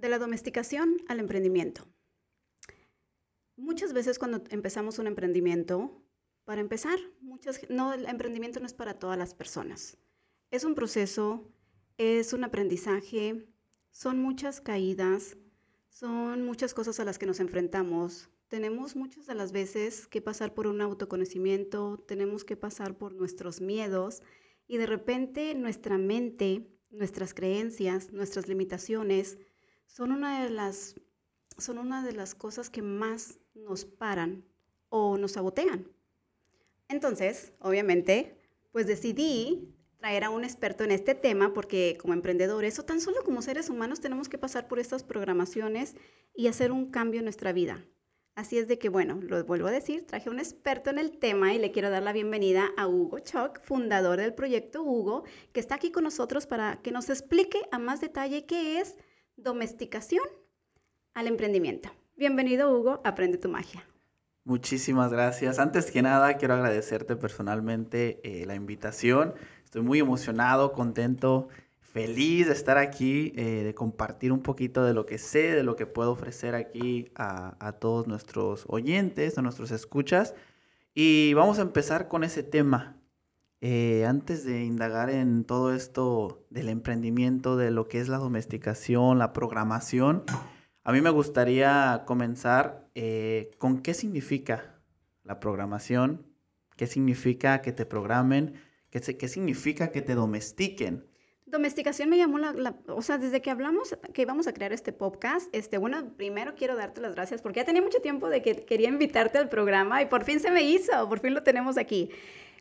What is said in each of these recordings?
de la domesticación al emprendimiento. Muchas veces cuando empezamos un emprendimiento, para empezar, muchas, no, el emprendimiento no es para todas las personas. Es un proceso, es un aprendizaje, son muchas caídas, son muchas cosas a las que nos enfrentamos. Tenemos muchas de las veces que pasar por un autoconocimiento, tenemos que pasar por nuestros miedos y de repente nuestra mente, nuestras creencias, nuestras limitaciones son una de las, son una de las cosas que más nos paran o nos sabotean. Entonces, obviamente, pues decidí traer a un experto en este tema porque como emprendedores o tan solo como seres humanos tenemos que pasar por estas programaciones y hacer un cambio en nuestra vida. Así es de que, bueno, lo vuelvo a decir, traje a un experto en el tema y le quiero dar la bienvenida a Hugo Choc, fundador del proyecto Hugo, que está aquí con nosotros para que nos explique a más detalle qué es domesticación al emprendimiento. Bienvenido Hugo, aprende tu magia. Muchísimas gracias. Antes que nada, quiero agradecerte personalmente eh, la invitación. Estoy muy emocionado, contento, feliz de estar aquí, eh, de compartir un poquito de lo que sé, de lo que puedo ofrecer aquí a, todos nuestros oyentes, a nuestros escuchas. Y vamos a empezar con ese tema. Eh, antes de indagar en todo esto del emprendimiento, de lo que es la domesticación, la programación, a mí me gustaría comenzar eh, con qué significa la programación, qué significa que te programen, ¿Qué, ¿Qué significa que te domestiquen? Domesticación me llamó la, o sea, desde que hablamos que íbamos a crear este podcast, este, bueno, primero quiero darte las gracias porque ya tenía mucho tiempo de que quería invitarte al programa y por fin se me hizo, por fin lo tenemos aquí.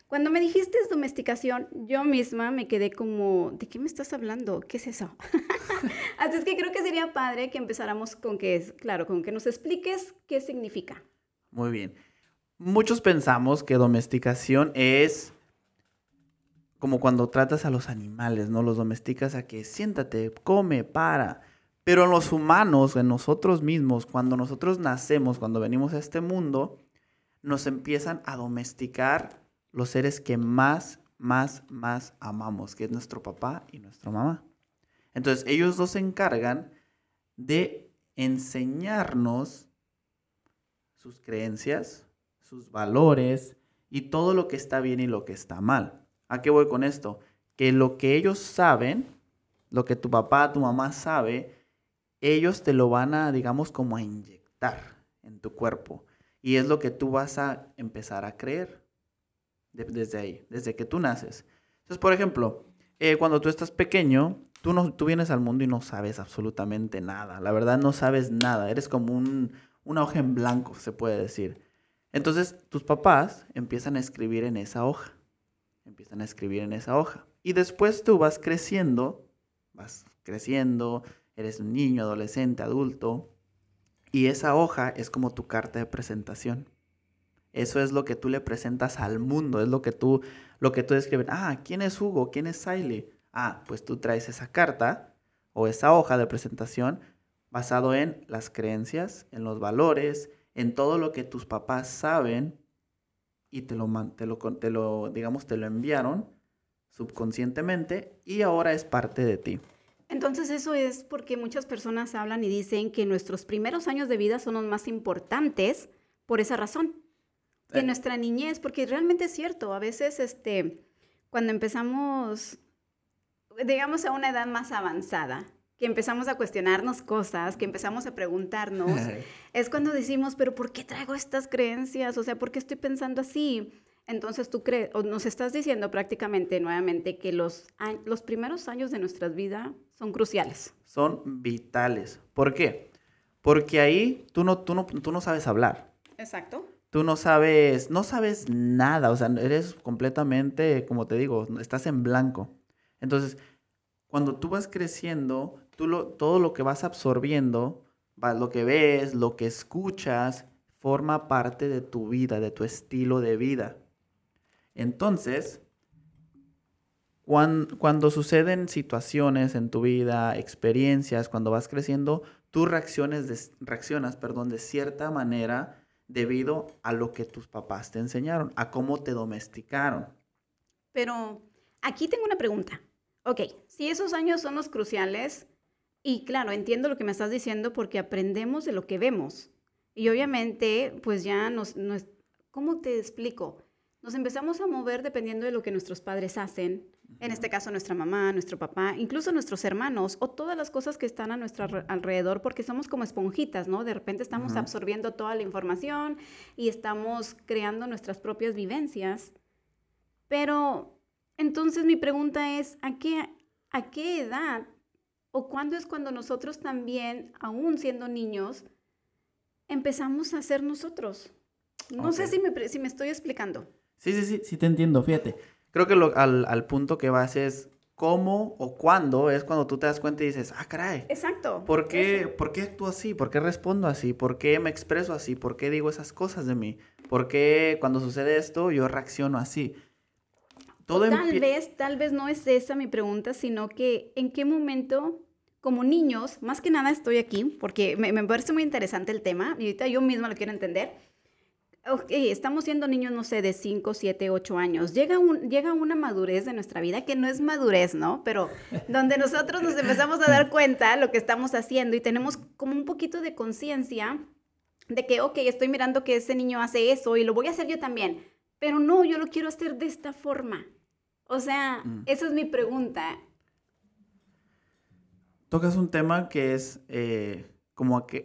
Cuando me dijiste domesticación, yo misma me quedé como, ¿de qué me estás hablando? ¿Qué es eso? Así es que creo que sería padre que empezáramos con que es, claro, con que nos expliques qué significa. Muy bien. Muchos pensamos que domesticación es como cuando tratas a los animales, ¿no? Los domesticas a que siéntate, come, para. Pero en los humanos, en nosotros mismos, cuando nosotros nacemos, cuando venimos a este mundo, nos empiezan a domesticar los seres que más, más, más amamos, que es nuestro papá y nuestra mamá. Entonces, ellos dos se encargan de enseñarnos sus creencias, sus valores y todo lo que está bien y lo que está mal. ¿A qué voy con esto? Que lo que ellos saben, lo que tu papá, tu mamá sabe, ellos te lo van a, digamos, como a inyectar en tu cuerpo. Y es lo que tú vas a empezar a creer desde ahí, desde que tú naces. Entonces, por ejemplo, eh, cuando tú estás pequeño, tú, no, tú vienes al mundo y no sabes absolutamente nada. La verdad, no sabes nada. Eres como un, una hoja en blanco, se puede decir. Entonces, tus papás empiezan a escribir en esa hoja empiezan a escribir en esa hoja. Y después tú vas creciendo, vas creciendo, eres un niño, adolescente, adulto, y esa hoja es como tu carta de presentación. Eso es lo que tú le presentas al mundo, es lo que tú, lo que tú describes. Ah, ¿quién es Hugo? ¿Quién es Siley? Ah, pues tú traes esa carta o esa hoja de presentación basado en las creencias, en los valores, en todo lo que tus papás saben y te lo, te lo, te lo, digamos, te lo enviaron subconscientemente y ahora es parte de ti. Entonces eso es porque muchas personas hablan y dicen que nuestros primeros años de vida son los más importantes por esa razón. Que nuestra niñez, porque realmente es cierto, a veces este, cuando empezamos, digamos, a una edad más avanzada, que empezamos a cuestionarnos cosas, que empezamos a preguntarnos, es cuando decimos, pero ¿por qué traigo estas creencias? O sea, ¿por qué estoy pensando así? Entonces tú crees, o nos estás diciendo prácticamente nuevamente que los, los primeros años de nuestra vida son cruciales. Son vitales. ¿Por qué? Porque ahí tú no, tú no, tú no sabes hablar. Exacto. Tú no sabes, no sabes nada, o sea, eres completamente, como te digo, estás en blanco. Entonces, cuando tú vas creciendo, todo lo que vas absorbiendo, lo que ves, lo que escuchas, forma parte de tu vida, de tu estilo de vida. Entonces, cuando, suceden situaciones en tu vida, experiencias, cuando vas creciendo, tú reacciones reaccionas perdón, de cierta manera debido a lo que tus papás te enseñaron, a cómo te domesticaron. Pero aquí tengo una pregunta. Ok, si esos años son los cruciales, Y claro, entiendo lo que me estás diciendo porque aprendemos de lo que vemos. Y obviamente, pues ya nos, ¿cómo te explico? Nos empezamos a mover dependiendo de lo que nuestros padres hacen, en este caso nuestra mamá, nuestro papá, incluso nuestros hermanos o todas las cosas que están a nuestro alrededor porque somos como esponjitas, ¿no? De repente estamos absorbiendo toda la información y estamos creando nuestras propias vivencias. Pero entonces mi pregunta es, ¿a qué, a qué edad o cuándo es cuando nosotros también, aún siendo niños, empezamos a ser nosotros? No sé si me, si me estoy explicando. Sí, sí, sí, sí te entiendo, fíjate. Creo que lo, al, al, punto que vas es cómo o cuándo es cuando tú te das cuenta y dices, ah, caray. Exacto. ¿Por qué, ¿Por qué actúo así? ¿Por qué respondo así? ¿Por qué me expreso así? ¿Por qué digo esas cosas de mí? ¿Por qué cuando sucede esto yo reacciono así? Todo tal vez, tal vez no es esa mi pregunta, sino que en qué momento, como niños, más que nada estoy aquí, porque me, me parece muy interesante el tema, y ahorita yo misma lo quiero entender ok, estamos siendo niños, no sé, de 5, 7, 8 años. Llega, un, llega una madurez de nuestra vida, que no es madurez, ¿no? Pero donde nosotros nos empezamos a dar cuenta lo que estamos haciendo y tenemos como un poquito de conciencia de que, ok, estoy mirando que ese niño hace eso y lo voy a hacer yo también. Pero no, yo lo quiero hacer de esta forma. O sea, mm. esa es mi pregunta. Tocas un tema que es eh, como a que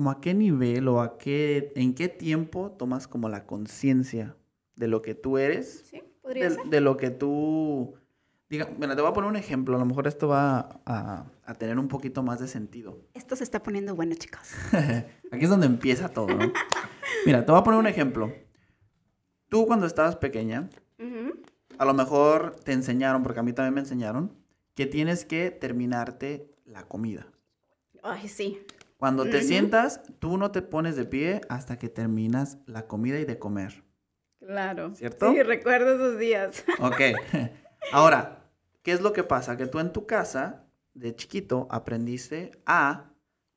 como a qué nivel o a qué, en qué tiempo tomas como la conciencia de lo que tú eres. Sí, podría de, ser. De lo que tú... Diga, mira, te voy a poner un ejemplo, a lo mejor esto va a, a tener un poquito más de sentido. Esto se está poniendo bueno, chicos. Aquí es donde empieza todo, ¿no? mira, te voy a poner un ejemplo. Tú cuando estabas pequeña, a lo mejor te enseñaron, porque a mí también me enseñaron, que tienes que terminarte la comida. Ay, sí. Cuando te sientas, tú no te pones de pie hasta que terminas la comida y de comer. Claro. ¿Cierto? Sí, recuerdo esos días. Ok. Ahora, ¿qué es lo que pasa? Que tú en tu casa, de chiquito, aprendiste a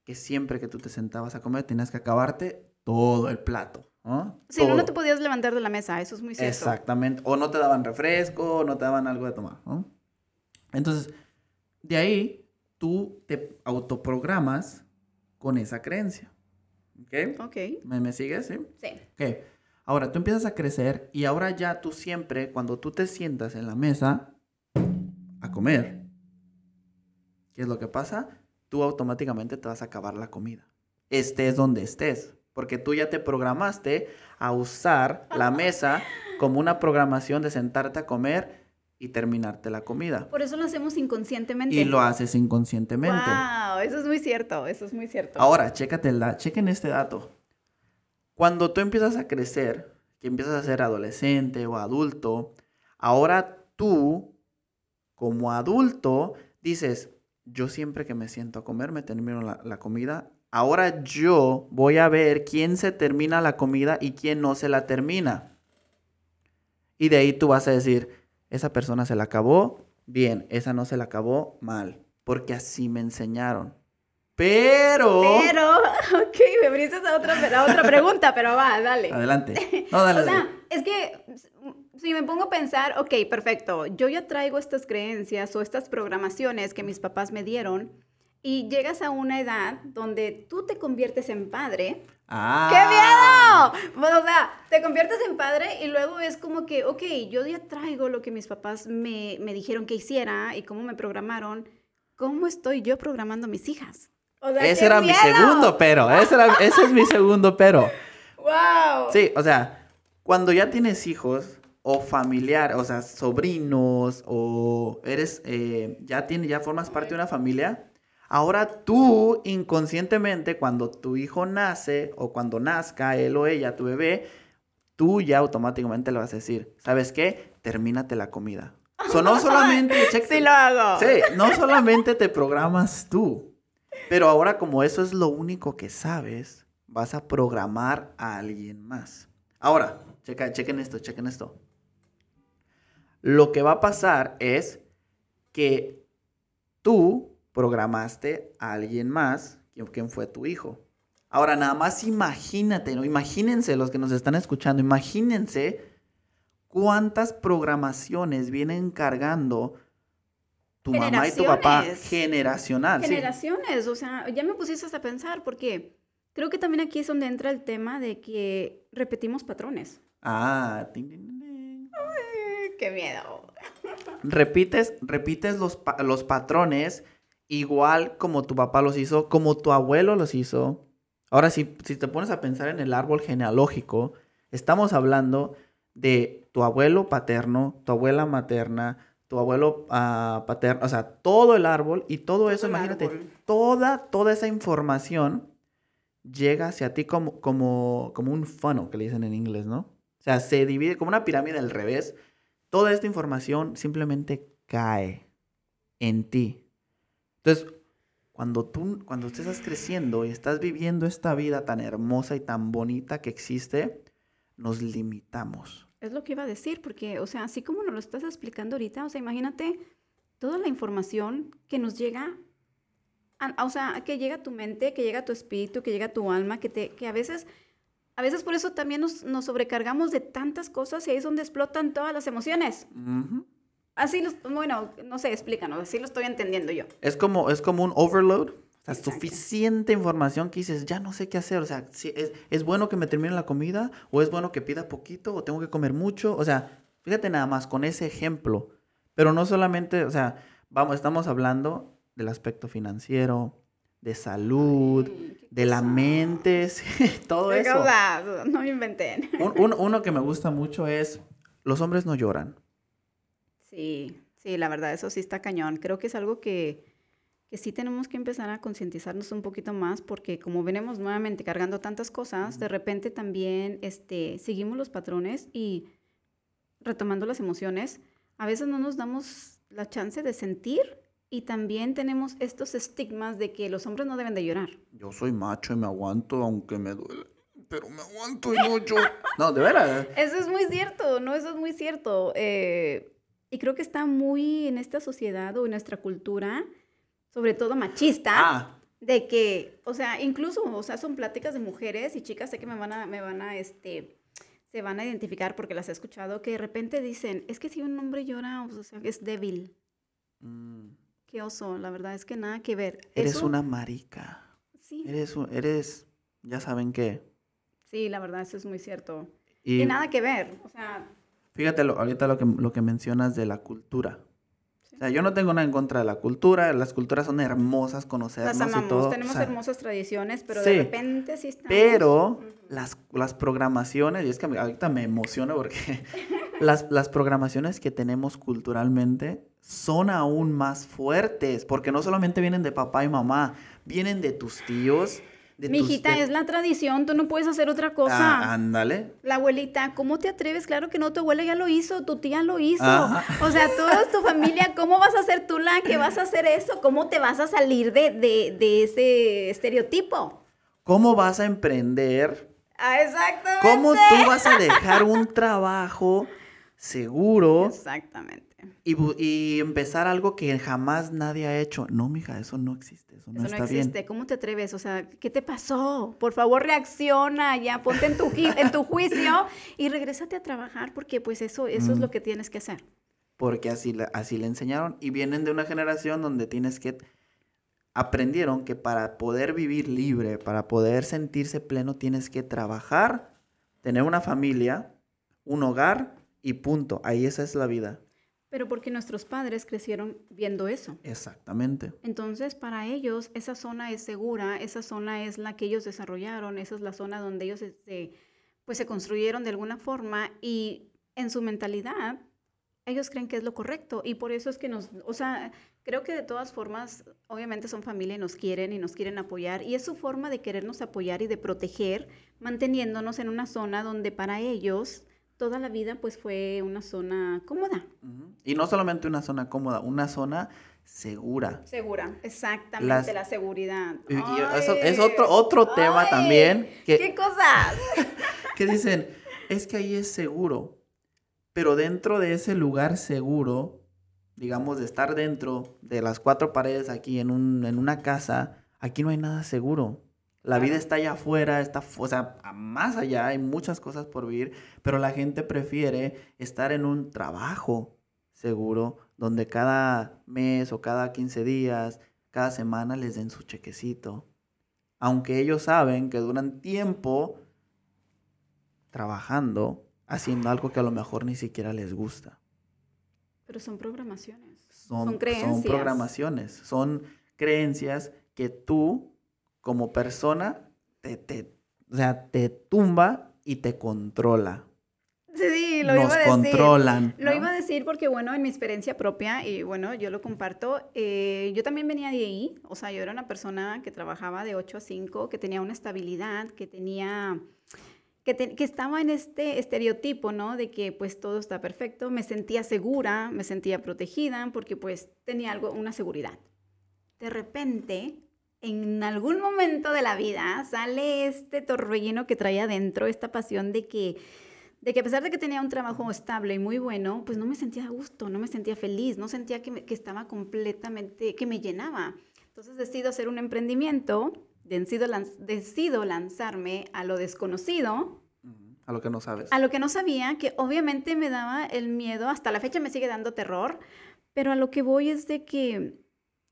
que siempre que tú te sentabas a comer tenías que acabarte todo el plato. ¿no? Sí, no, no te podías levantar de la mesa, eso es muy cierto. Exactamente. O no te daban refresco, o no te daban algo de tomar. ¿no? Entonces, de ahí tú te autoprogramas con esa creencia. ¿Ok? Ok. ¿Me, me sigues? Sí. Sí. Ok. Ahora tú empiezas a crecer y ahora ya tú siempre, cuando tú te sientas en la mesa a comer, ¿qué es lo que pasa? Tú automáticamente te vas a acabar la comida. Estés donde estés. Porque tú ya te programaste a usar la mesa como una programación de sentarte a comer y terminarte la comida. Por eso lo hacemos inconscientemente. Y lo haces inconscientemente. Wow, eso es muy cierto, eso es muy cierto. Ahora, chécate la, chequen este dato. Cuando tú empiezas a crecer, que empiezas a ser adolescente o adulto, ahora tú, como adulto, dices, yo siempre que me siento a comer, me termino la, la comida. Ahora yo voy a ver quién se termina la comida y quién no se la termina. Y de ahí tú vas a decir, esa persona se la acabó, bien, esa no se la acabó, mal, porque así me enseñaron. Pero... Pero, ok, me brindas a otra, a otra pregunta, pero va, dale. Adelante. No, dale, o sea, es que si me pongo a pensar, ok, perfecto, yo ya traigo estas creencias o estas programaciones que mis papás me dieron y llegas a una edad donde tú te conviertes en padre. ¡Ah! ¡Qué miedo! Bueno, o sea, te conviertes en padre y luego es como que, ok, yo ya traigo lo que mis papás me, me dijeron que hiciera y cómo me programaron. ¿Cómo estoy yo programando a mis hijas? O sea, ese era mi segundo pero. Ese, era, ese es mi segundo pero. ¡Wow! Sí, o sea, cuando ya tienes hijos o familiar, o sea, sobrinos o eres, eh, ya, tienes, ya formas parte de una familia, Ahora tú inconscientemente, cuando tu hijo nace o cuando nazca él o ella, tu bebé, tú ya automáticamente le vas a decir, ¿sabes qué? Termínate la comida. So, no solamente... sí lo hago. Sí, no solamente te programas tú, pero ahora como eso es lo único que sabes, vas a programar a alguien más. Ahora, checa, chequen esto, chequen esto. Lo que va a pasar es que tú programaste a alguien más, quien fue tu hijo. Ahora, nada más imagínate, ¿no? Imagínense los que nos están escuchando, imagínense cuántas programaciones vienen cargando tu mamá y tu papá Generaciones. generacional. sí. Generaciones, o sea, ya me pusiste hasta pensar porque creo que también aquí es donde entra el tema de que repetimos patrones. Ah. ¡Qué miedo! repites, repites los, los patrones igual como tu papá los hizo, como tu abuelo los hizo. Ahora, si, si te pones a pensar en el árbol genealógico, estamos hablando de tu abuelo paterno, tu abuela materna, tu abuelo ah, paterno, o sea, todo el árbol y todo eso, imagínate, toda, toda esa información llega hacia ti como, como, como un funnel, que le dicen en inglés, ¿no? O sea, se divide como una pirámide al revés. Toda esta información simplemente cae en ti. Entonces, cuando tú, cuando tú estás creciendo y estás viviendo esta vida tan hermosa y tan bonita que existe, nos limitamos. Es lo que iba a decir, porque, o sea, así como nos lo estás explicando ahorita, o sea, imagínate toda la información que nos llega, a- o sea, que llega a tu mente, que llega a tu espíritu, que llega a tu alma, que, te, que a veces, a veces por eso también nos, nos sobrecargamos de tantas cosas y ahí es donde explotan todas las emociones. Ujú. Así, los, bueno, no sé, explícanos, así lo estoy entendiendo yo. Es como, es como un overload. O sea, Exacto. suficiente información que dices, ya no sé qué hacer. O sea, si es, ¿es bueno que me termine la comida? ¿O es bueno que pida poquito? ¿O tengo que comer mucho? O sea, fíjate nada más con ese ejemplo. Pero no solamente, o sea, vamos, estamos hablando del aspecto financiero, de salud, Ay, de la mente, sí, todo Qué eso. cosa, no me inventen. Un- un- uno que me gusta mucho es, los hombres no lloran. Sí, sí, la verdad, eso sí está cañón. Creo que es algo que, que sí tenemos que empezar a concientizarnos un poquito más porque como venimos nuevamente cargando tantas cosas, de repente también este, seguimos los patrones y retomando las emociones, a veces no nos damos la chance de sentir y también tenemos estos estigmas de que los hombres no deben de llorar. Yo soy macho y me aguanto aunque me duele. Pero me aguanto y no lloro. No, de veras. Eso es muy cierto, no, eso es muy cierto. Eh, y creo que está muy en esta sociedad o en nuestra cultura, sobre todo machista, Ah, de que, o sea, incluso, o sea, son pláticas de mujeres y chicas, sé que me van a, me van a, este, se van a identificar porque las he escuchado, que de repente dicen, es que si un hombre llora, o sea, es débil. mm, Qué oso, la verdad es que nada que ver. eres Eso- una marica. Sí, Eres, eres, ya saben qué. sí, la verdad, eso es muy cierto. Y, Y, nada que ver, o sea, fíjate lo- ahorita lo que, lo que mencionas de la cultura. O sea, yo no tengo nada en contra de la cultura. Las culturas son hermosas, conocernos las y amamos, todo. o tenemos sea, hermosas tradiciones, pero sí, de repente sí estamos... Pero las, las programaciones, y es que ahorita me emociona porque las, las programaciones que tenemos culturalmente son aún más fuertes, porque no solamente vienen de papá y mamá, vienen de tus tíos, de Mi tus... hijita, de- es la tradición, tú no puedes hacer otra Ah, cosa. ándale. La abuelita, ¿cómo te atreves? Claro que no, tu abuela ya lo hizo, tu tía lo hizo. Ajá. O sea, toda tu familia, ¿cómo vas a ser tú la que vas a hacer eso? ¿Cómo te vas a salir de, de, de ese estereotipo? ¿Cómo vas a emprender? Ah, exactamente. ¿Cómo tú vas a dejar un trabajo seguro Exactamente. Y, y empezar algo que jamás nadie ha hecho? No, mija, eso no existe, eso no Eso no está existe. bien. ¿Cómo te atreves? O sea, ¿qué te pasó? Por favor, reacciona ya, ponte en tu, en tu juicio y regrésate a trabajar porque pues eso, eso es Mm. lo que tienes que hacer. porque así, la- así le enseñaron y vienen de una generación donde tienes que aprendieron que para poder vivir libre, para poder sentirse pleno, tienes que trabajar, tener una familia, un hogar y punto. Ahí esa es la vida. Pero porque nuestros padres crecieron viendo eso. Exactamente. Entonces, para ellos, esa zona es segura, esa zona es la que ellos desarrollaron, esa es la zona donde ellos este, pues, se construyeron de alguna forma y en su mentalidad, ellos creen que es lo correcto y por eso es que nos, o sea, creo que de todas formas, obviamente son familia y nos quieren y nos quieren apoyar y es su forma de querernos apoyar y de proteger, manteniéndonos en una zona donde para ellos toda la vida pues fue una zona cómoda. Y no solamente una zona cómoda, una zona segura. Segura, exactamente, Las- la seguridad. Y- y eso es otro, otro tema también que, ¿Qué cosas? que dicen, es que ahí es seguro, pero dentro de ese lugar seguro, digamos, de estar dentro de las cuatro paredes aquí en, un, en una casa, aquí no hay nada seguro. La vida está allá afuera, está, o sea, más allá, hay muchas cosas por vivir, pero la gente prefiere estar en un trabajo seguro, donde cada mes o cada 15 días, cada semana les den su chequecito. Aunque ellos saben que duran tiempo trabajando, haciendo algo que a lo mejor ni siquiera les gusta. Pero son programaciones. Son, Son creencias. son programaciones, son creencias que tú, como persona, te, te, o sea, te tumba y te controla. Sí, lo Nos iba a decir. controlan. Lo iba a decir porque, bueno, en mi experiencia propia, y bueno, yo lo comparto, eh, yo también venía de ahí, o sea, yo era una persona que trabajaba de 8 a 5, que tenía una estabilidad, que tenía, que, te- que estaba en este estereotipo, ¿no? De que pues todo está perfecto, me sentía segura, me sentía protegida, porque pues tenía algo, una seguridad. De repente, en algún momento de la vida, sale este torbellino que traía adentro, esta pasión de que de que a pesar de que tenía un trabajo estable y muy bueno, pues no me sentía a gusto, no me sentía feliz, no sentía que, me- que estaba completamente, que me llenaba. Entonces decido hacer un emprendimiento, decido, lanz- decido lanzarme a lo desconocido, A lo que no sabes. a lo que no sabía, que obviamente me daba el miedo, hasta la fecha me sigue dando terror, pero a lo que voy es de que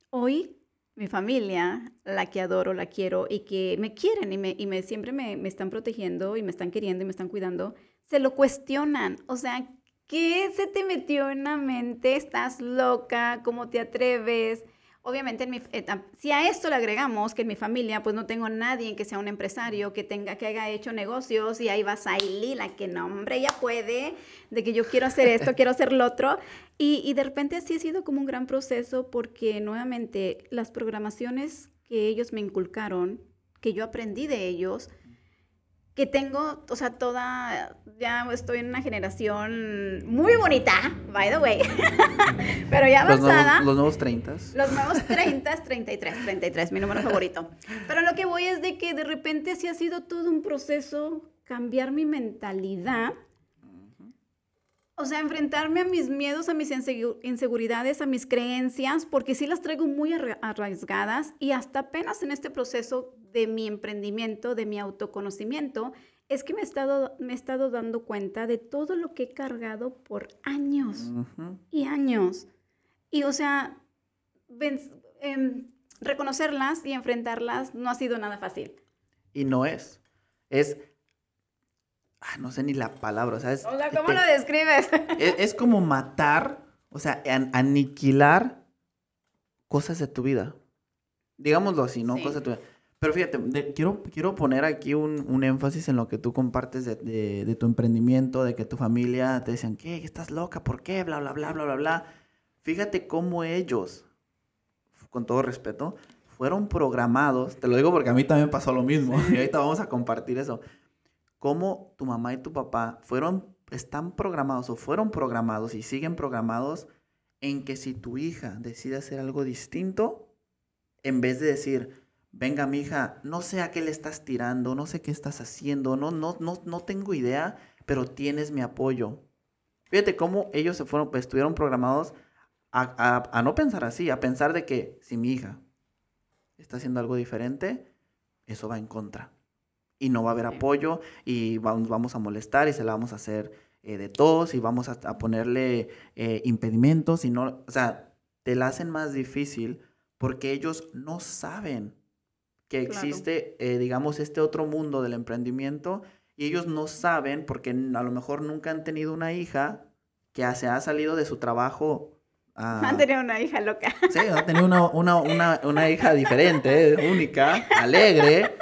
hoy mi familia, la que adoro, la quiero y que me quieren y, me, y me, siempre me, me están protegiendo y me están queriendo y me están cuidando, se lo cuestionan. O sea, ¿qué se te metió en la mente? ¿Estás loca? ¿Cómo te atreves? Obviamente, en mi, eh, si a esto le agregamos que en mi familia, pues no tengo nadie que sea un empresario, que tenga, que haya hecho negocios, y ahí va Saili, la que no, hombre, ella puede, de que yo quiero hacer esto, quiero hacer lo otro. Y, y de repente sí ha sido como un gran proceso porque nuevamente las programaciones que ellos me inculcaron, que yo aprendí de ellos, que tengo, o sea, toda, ya estoy en una generación muy bonita, by the way, pero ya Los avanzada. los nuevos 30. Los nuevos 30, 33, 33, mi número favorito. Pero lo que voy es de que de repente sí ha sido todo un proceso cambiar mi mentalidad. O sea, enfrentarme a mis miedos, a mis insegu- inseguridades, a mis creencias, porque sí las traigo muy arra- arraigadas y hasta apenas en este proceso de mi emprendimiento, de mi autoconocimiento, es que me he estado, me he estado dando cuenta de todo lo que he cargado por años y años. Y o sea, ven- em, reconocerlas y enfrentarlas no ha sido nada fácil. Y no es. Es. ah, no sé ni la palabra. O sea, ¿cómo Te- lo describes? es, es como matar, o sea, an- aniquilar cosas de tu vida. Digámoslo así, ¿no? Sí. Cosas de tu vida. Pero fíjate, de- quiero, quiero poner aquí un, un énfasis en lo que tú compartes de, de- de tu emprendimiento, de que tu familia te decían, ¿qué? ¿Estás loca? ¿Por qué? Bla, bla, bla, bla, bla, bla. Fíjate cómo ellos, con todo respeto, fueron programados. Te lo digo porque a mí también pasó lo mismo. Y ahorita vamos a compartir eso. Cómo tu mamá y tu papá fueron, están programados o fueron programados y siguen programados en que si tu hija decide hacer algo distinto, en vez de decir, venga mi hija, no sé a qué le estás tirando, no sé qué estás haciendo, no, no, no, no tengo idea, pero tienes mi apoyo. Fíjate cómo ellos se fueron, pues, estuvieron programados a, a- a no pensar así, a pensar de que si mi hija está haciendo algo diferente, eso va en contra. Y no va a haber apoyo y vamos, vamos a molestar y se la vamos a hacer eh, de todos y vamos a, a ponerle eh, impedimentos y no, o sea, te la hacen más difícil porque ellos no saben que Claro. existe, eh, digamos, este otro mundo del emprendimiento y ellos no saben porque a lo mejor nunca han tenido una hija que se ha salido de su trabajo. a- Han tenido una hija loca. Sí, ha tenido una, una, una, una hija diferente, eh, única, alegre,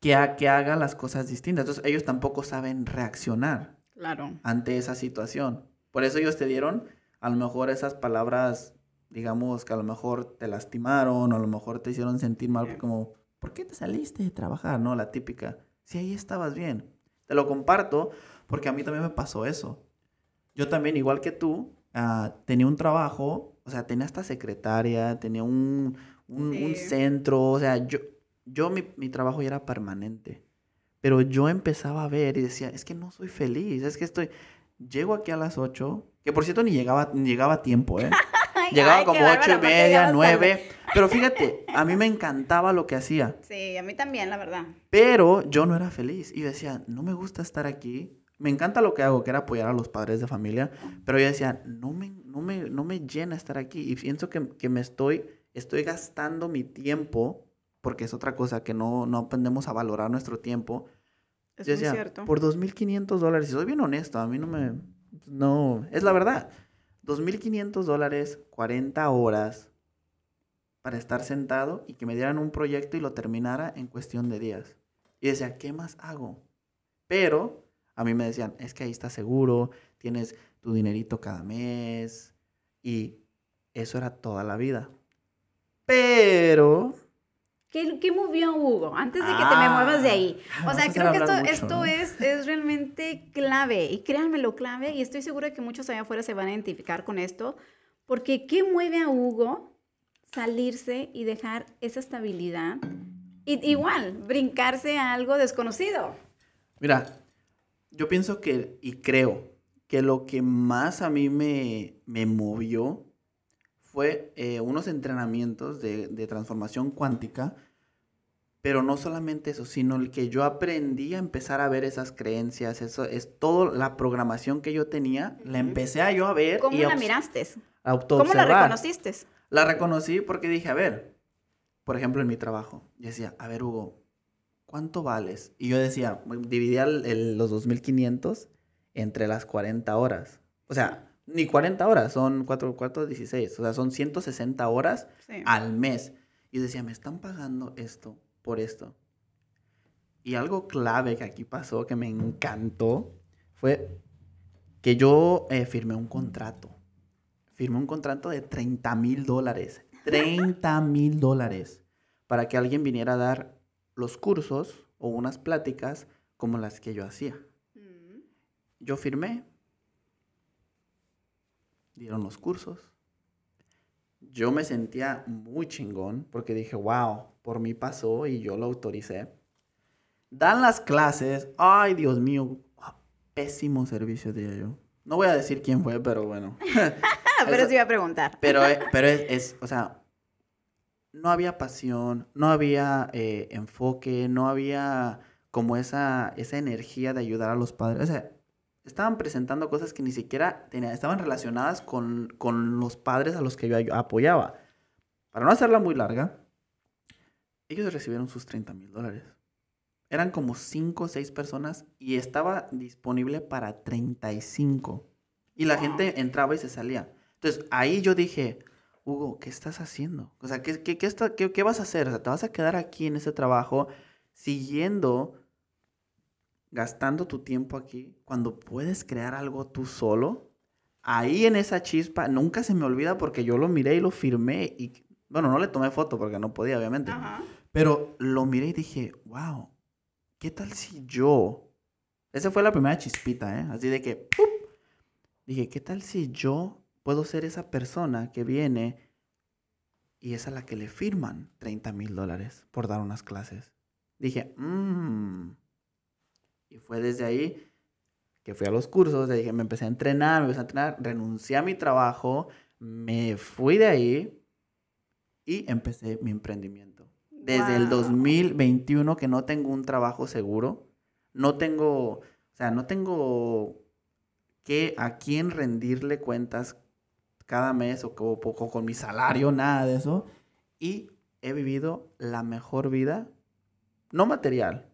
que, que haga las cosas distintas. Entonces ellos tampoco saben reaccionar Claro. ante esa situación. Por eso ellos te dieron a lo mejor esas palabras, digamos, que a lo mejor te lastimaron o a lo mejor te hicieron sentir mal, como, ¿por qué te saliste de trabajar? ¿No? La típica. Si ahí estabas bien. Te lo comparto porque a mí también me pasó eso. Yo también, igual que tú, ah, tenía un trabajo, o sea, tenía esta secretaria, tenía un, un, centro, o sea, yo, yo mi, mi trabajo ya era permanente. Pero yo empezaba a ver y decía, es que no soy feliz, es que estoy... Llego aquí a las 8, que por cierto ni llegaba, ni llegaba a tiempo, ¿eh? Llegaba ay, como ocho y ¿por qué media, nueve. Pero fíjate, a mí me encantaba lo que hacía. Sí, a mí también, la verdad. Pero yo no era feliz. Y yo decía, no me gusta estar aquí. Me encanta lo que hago, que era apoyar a los padres de familia, pero yo decía, no me, no me, no me llena estar aquí y pienso que, que me estoy, estoy gastando mi tiempo, porque es otra cosa que no, no aprendemos a valorar nuestro tiempo. Es Yo muy decía, cierto. por 2.500 dólares, y soy bien honesto, a mí no me, no, es la verdad. 2.500 dólares, 40 horas para estar sentado y que me dieran un proyecto y lo terminara en cuestión de días. Y decía, ¿qué más hago? Pero a mí me decían, es que ahí estás seguro, tienes tu dinerito cada mes y eso era toda la vida. Pero... ¿Qué, qué movió a Hugo? Antes de que te me muevas de ahí. Ah, O sea, creo que esto, mucho, esto ¿no? es, es realmente clave. Y créanme lo clave. Y estoy segura que muchos allá afuera se van a identificar con esto. Porque ¿qué mueve a Hugo salirse y dejar esa estabilidad? Y, igual, brincarse a algo desconocido. Mira, yo pienso que, y creo, que lo que más a mí me, me movió fue eh, unos entrenamientos de, de transformación cuántica, pero no solamente eso, sino el que yo aprendí a empezar a ver esas creencias, eso es toda la programación que yo tenía, la empecé a yo a ver ¿Cómo y la miraste? ¿Cómo la reconociste? La reconocí porque dije, a ver, por ejemplo, en mi trabajo, yo decía, a ver, Hugo, ¿cuánto vales? Y yo decía, dividía el- el- los 2.500 entre las 40 horas. O sea, ni 40 horas, son 4, 4, 16. O sea, son 160 horas Sí. al mes. Y decía, me están pagando esto por esto. Y algo clave que aquí pasó, que me encantó, fue que yo eh, firmé un contrato. Firmé un contrato de 30 mil dólares. 30 mil dólares. Para que alguien viniera a dar los cursos o unas pláticas como las que yo hacía. Mm. Yo firmé. Dieron los cursos. Yo me sentía muy chingón porque dije, wow, por mí pasó y yo lo autoricé. Dan las clases. Ay, Dios mío. Pésimo servicio, diría yo. No voy a decir quién fue, pero bueno. Pero Eso- sí iba a preguntar. Pero, pero es, es, o sea, no había pasión, no había eh, enfoque, no había como esa, esa energía de ayudar a los padres. O sea, estaban presentando cosas que ni siquiera tenía- estaban relacionadas con, con los padres a los que yo apoyaba. Para no hacerla muy larga, ellos recibieron sus 30 mil dólares. Eran como 5 o 6 personas y estaba disponible para 35. Y la Wow. gente entraba y se salía. Entonces ahí yo dije, Hugo, ¿qué estás haciendo? O sea, ¿qué, qué, qué, está- qué- qué vas a hacer? O sea, ¿te vas a quedar aquí en ese trabajo siguiendo, gastando tu tiempo aquí, cuando puedes crear algo tú solo? Ahí en esa chispa, nunca se me olvida porque yo lo miré y lo firmé y, bueno, no le tomé foto porque no podía, obviamente. Ajá. Pero lo miré y dije, wow, ¿qué tal si yo? Esa fue la primera chispita, ¿eh? Así de que, ¡pup! Dije, ¿qué tal si yo puedo ser esa persona que viene y es a la que le firman 30 mil dólares por dar unas clases? Dije, mmm. Y fue desde ahí que fui a los cursos, dije, me empecé a entrenar, me empecé a entrenar, renuncié a mi trabajo, me fui de ahí y empecé mi emprendimiento. Desde el Wow. 2021 que no tengo un trabajo seguro, no tengo, o sea, no tengo que a quién rendirle cuentas cada mes o, co- o con mi salario, nada de eso. Y he vivido la mejor vida, no material,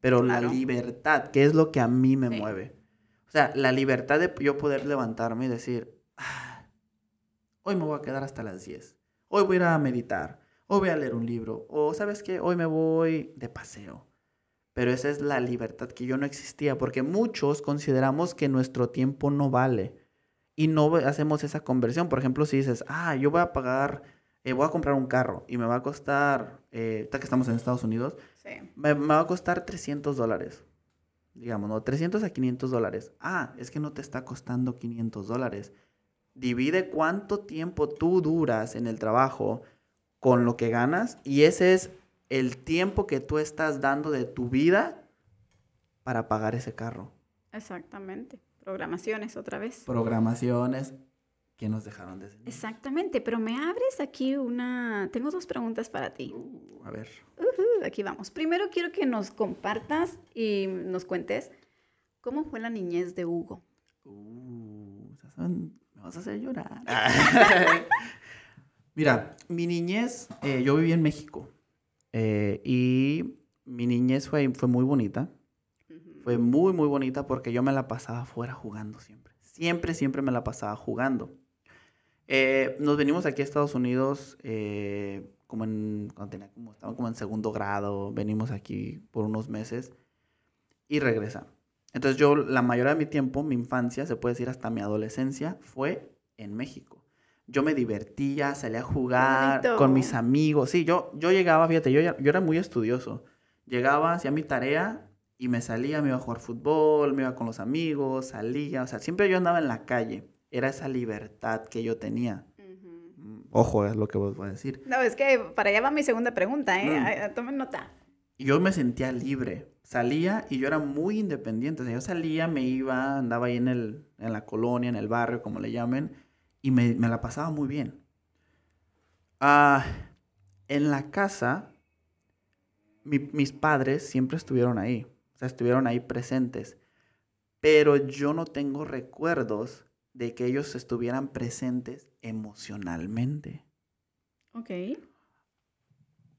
pero Claro. la libertad, que es lo que a mí me Sí. mueve. O sea, la libertad de yo poder levantarme y decir, "Ah, hoy me voy a quedar hasta las 10, hoy voy a ir a meditar, hoy voy a leer un libro, o sabes qué, hoy me voy de paseo. Pero esa es la libertad que yo no existía, porque muchos consideramos que nuestro tiempo no vale y no hacemos esa conversión. Por ejemplo, si dices, ah, yo voy a pagar, eh, voy a comprar un carro y me va a costar, eh, que estamos en Estados Unidos, Sí. me, me va a costar 300 dólares. Digamos, ¿no? 300 a 500 dólares. Ah, es que no te está costando 500 dólares. Divide cuánto tiempo tú duras en el trabajo con lo que ganas y ese es el tiempo que tú estás dando de tu vida para pagar ese carro. Exactamente. Programaciones otra vez. Programaciones que nos dejaron de Exactamente, pero me abres aquí una... Tengo dos preguntas para ti. Uh, a ver. Uh, aquí vamos. Primero quiero que nos compartas y nos cuentes ¿Cómo fue la niñez de Hugo? Uh, me vas a hacer llorar. Mira, mi niñez, eh, yo viví en México eh, y mi niñez fue, fue muy bonita. Fue muy, muy bonita porque yo me la pasaba fuera jugando siempre. Siempre, siempre me la pasaba jugando. Eh, nos venimos aquí a Estados Unidos como en, cuando tenía como, estaba como en segundo grado, venimos aquí por unos meses y regresamos. Entonces yo la mayoría de mi tiempo, mi infancia, se puede decir hasta mi adolescencia, fue en México. Yo me divertía, salía a jugar con mis amigos. Sí, yo, yo llegaba, fíjate, yo, yo era muy estudioso. Llegaba, hacía mi tarea y me salía, me iba a jugar fútbol, me iba con los amigos, salía. O sea, siempre yo andaba en la calle. Era esa libertad que yo tenía. Mm, ojo, es lo que vos voy a decir. No, es que para allá va mi segunda pregunta, ¿eh? Mm. Tomen nota. Yo me sentía libre salía y yo era muy independiente. O sea, yo salía, me iba, andaba ahí en, el, en la colonia, en el barrio, como le llamen, y me, la pasaba muy bien. Ah, en la casa, mis padres siempre estuvieron ahí, o sea, estuvieron ahí presentes, pero yo no tengo recuerdos de que ellos estuvieran presentes emocionalmente. Ok.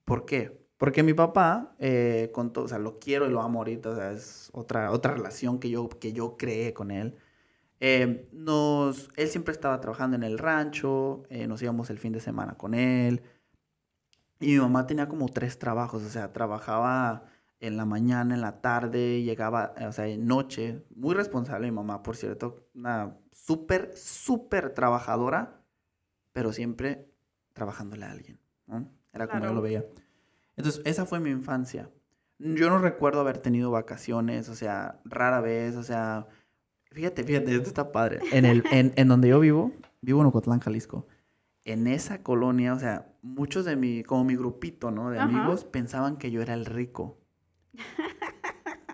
¿Por qué? Porque mi papá, eh, con todo, o sea, lo quiero y lo amo ahorita, o sea, es otra, otra relación que yo, que yo creé con él. Eh, nos, él siempre estaba trabajando en el rancho, eh, nos íbamos el fin de semana con él. Y mi mamá tenía como tres trabajos, o sea, trabajaba en la mañana, en la tarde, llegaba, o sea, en noche. Muy responsable mi mamá, por cierto, una súper, súper trabajadora, pero siempre trabajándole a alguien. ¿no? Era como yo lo veía. Entonces, esa fue mi infancia. Yo no recuerdo haber tenido vacaciones, o sea, rara vez, o sea, fíjate, fíjate, esto está padre. En, el, en, donde yo vivo, vivo en Ocotlán, Jalisco. En esa colonia, o sea, muchos de mi, como mi grupito, ¿no? De amigos pensaban que yo era el rico.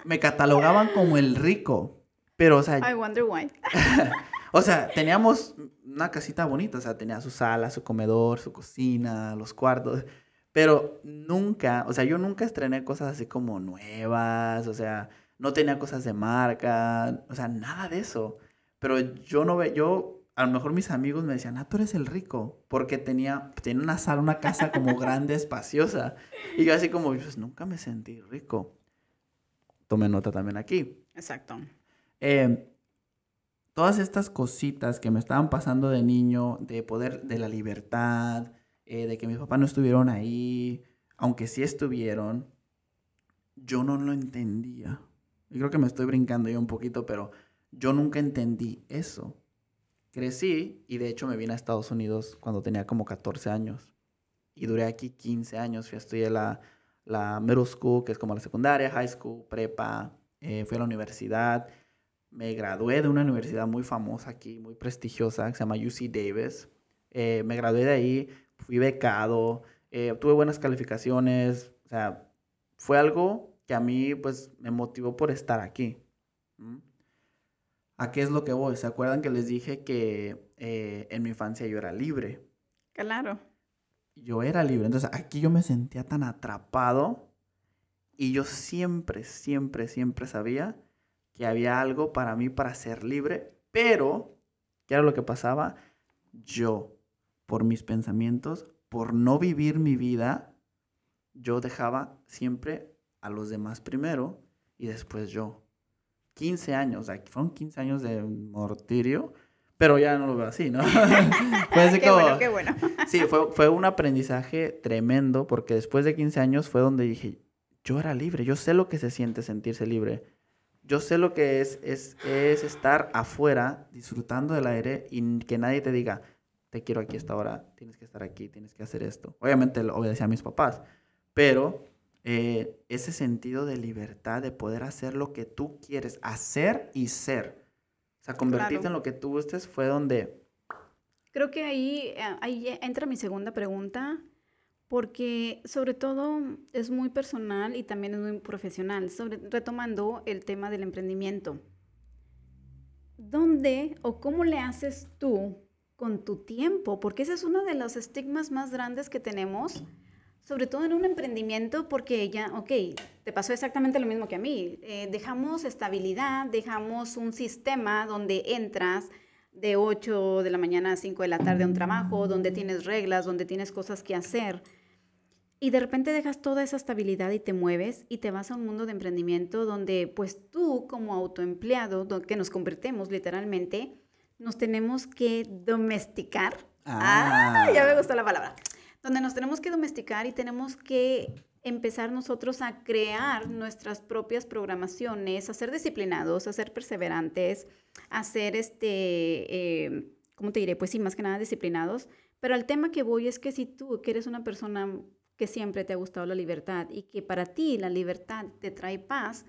Me catalogaban como el rico, pero, o sea... I wonder why. o sea, teníamos una casita bonita, o sea, tenía su sala, su comedor, su cocina, los cuartos. Pero nunca, o sea, yo nunca estrené cosas así como nuevas, o sea, no tenía cosas de marca, o sea, nada de eso. Pero yo no ve, yo, a lo mejor mis amigos me decían, ah, tú eres el rico, porque tenía, tenía una sala, una casa como grande, espaciosa. Y yo así como, pues nunca me sentí rico. Tome nota también aquí. Exacto. Em, todas estas cositas que me estaban pasando de niño, de poder, de la libertad, eh, de que mis papás no estuvieron ahí, aunque sí estuvieron, yo no lo entendía. Y creo que me estoy brincando yo un poquito, pero yo nunca entendí eso. Crecí y de hecho me vine a Estados Unidos cuando tenía como 14 años. Y duré aquí 15 años. Fui a estudiar la, la middle school, que es como la secundaria, high school, prepa. Eh, fui a la universidad. Me gradué de una universidad muy famosa aquí, muy prestigiosa, que se llama UC Davis. Eh, me gradué de ahí, fui becado, eh, tuve buenas calificaciones, o sea, fue algo que a mí pues me motivó por estar aquí. ¿A qué es lo que voy? ¿Se acuerdan que les dije que eh, en mi infancia yo era libre? Claro. Yo era libre, entonces aquí yo me sentía tan atrapado y yo siempre, siempre, siempre sabía que había algo para mí para ser libre, pero, ¿qué era lo que pasaba? Yo por mis pensamientos, por no vivir mi vida, yo dejaba siempre a los demás primero y después yo. 15 años, aquí fueron 15 años de mortirio, pero ya no lo veo así, ¿no? fue qué bueno, qué bueno. sí, fue, fue un aprendizaje tremendo porque después de 15 años fue donde dije, yo era libre, yo sé lo que se siente sentirse libre. Yo sé lo que es, es, es estar afuera disfrutando del aire y que nadie te diga, te quiero aquí esta hora, tienes que estar aquí, tienes que hacer esto. Obviamente obedecía a mis papás, pero eh, ese sentido de libertad, de poder hacer lo que tú quieres, hacer y ser. O sea, convertirte en lo que tú gustes fue donde... Creo que ahí, eh, ahí entra mi segunda pregunta, porque sobre todo es muy personal y también es muy profesional, sobre, retomando el tema del emprendimiento. ¿Dónde o cómo le haces tú con tu tiempo, porque ese es uno de los estigmas más grandes que tenemos sobre todo en un emprendimiento, porque ya, ok, te pasó exactamente lo mismo que a mí. Eh, dejamos estabilidad, dejamos un sistema donde entras de 8 de la mañana a 5 de la tarde a un trabajo, donde tienes reglas, donde tienes cosas que hacer. Y de repente dejas toda esa estabilidad y te mueves y te vas a un mundo de emprendimiento donde pues tú como autoempleado, que nos convertimos literalmente, nos tenemos que domesticar. Ah. ah, ya me gustó la palabra donde nos tenemos que domesticar y tenemos que empezar nosotros a crear nuestras propias programaciones, a ser disciplinados, a ser perseverantes, a ser, este, eh, ¿cómo te diré? Pues sí, más que nada disciplinados. Pero el tema que voy es que si tú, que eres una persona que siempre te ha gustado la libertad y que para ti la libertad te trae paz,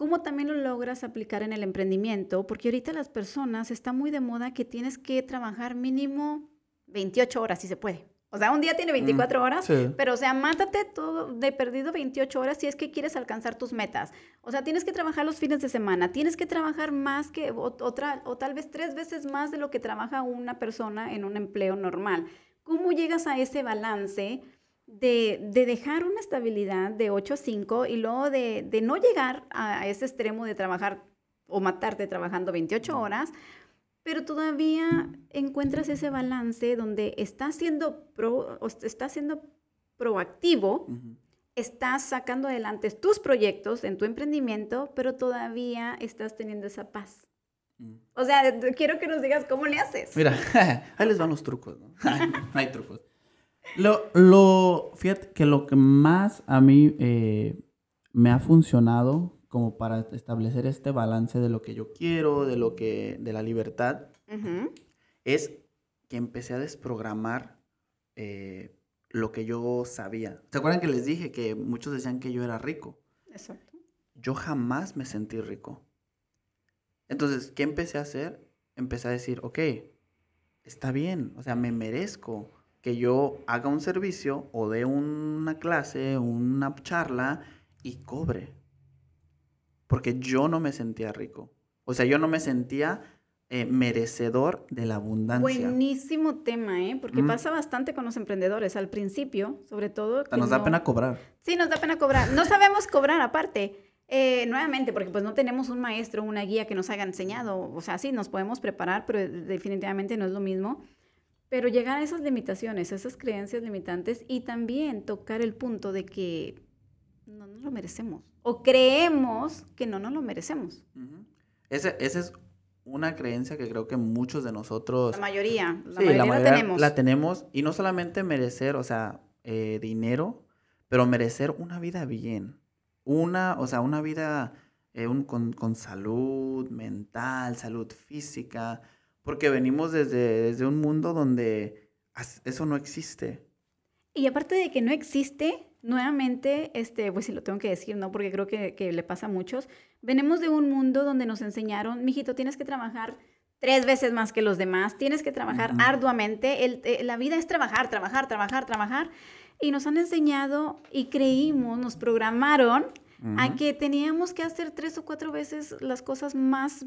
¿cómo también lo logras aplicar en el emprendimiento? Porque ahorita las personas está muy de moda que tienes que trabajar mínimo 28 horas si se puede. O sea, un día tiene 24 mm, horas, pero o sea, mátate todo de perdido 28 horas si es que quieres alcanzar tus metas. O sea, tienes que trabajar los fines de semana, tienes que trabajar más que otra o tal vez tres veces más de lo que trabaja una persona en un empleo normal. ¿Cómo llegas a ese balance de, de dejar una estabilidad de 8 a 5 y luego de, de no llegar a ese extremo de trabajar o matarte trabajando 28 horas? pero todavía encuentras ese balance donde estás siendo, pro, estás siendo proactivo, estás sacando adelante tus proyectos en tu emprendimiento, pero todavía estás teniendo esa paz. Mm. O sea, quiero que nos digas cómo le haces. Mira, ahí les van los trucos, ¿no? hay trucos. Lo, lo, fíjate que lo que más a mí eh, me ha funcionado como para establecer este balance de lo que yo quiero, de lo que, de la libertad, es que empecé a desprogramar eh, lo que yo sabía. ¿Se acuerdan que les dije que muchos decían que yo era rico? Exacto. Yo jamás me sentí rico. Entonces, ¿qué empecé a hacer? Empecé a decir, ok, está bien, o sea, me merezco que yo haga un servicio o dé una clase, una charla y cobre porque yo no me sentía rico. O sea, yo no me sentía eh, merecedor de la abundancia. Buenísimo tema, ¿eh? Porque pasa bastante con los emprendedores al principio, sobre todo. Nos da pena cobrar. Sí, nos da pena cobrar. No sabemos cobrar aparte. Eh, nuevamente, porque pues no tenemos un maestro, una guía que nos haya enseñado. O sea, sí, nos podemos preparar, pero definitivamente no es lo mismo. Pero llegar a esas limitaciones, esas creencias limitantes y también tocar el punto de que no nos lo merecemos o creemos que no nos lo merecemos. esa es una creencia que creo que muchos de nosotros... La mayoría, la mayoría, la, tenemos. La tenemos y no solamente merecer, o sea, eh, dinero, pero merecer una vida bien. Una, o sea, una vida eh, con, con, salud mental, salud física, porque venimos desde, desde un mundo donde eso no existe. Y aparte de que no existe, nuevamente, este, pues si lo tengo que decir, ¿no? Porque creo que, que, le pasa a muchos. Venimos de un mundo donde nos enseñaron, mijito, tienes que trabajar tres veces más que los demás, tienes que trabajar arduamente. El, eh, la vida es trabajar, trabajar, trabajar, trabajar. Y nos han enseñado y creímos, nos programaron a que teníamos que hacer tres o cuatro veces las cosas más,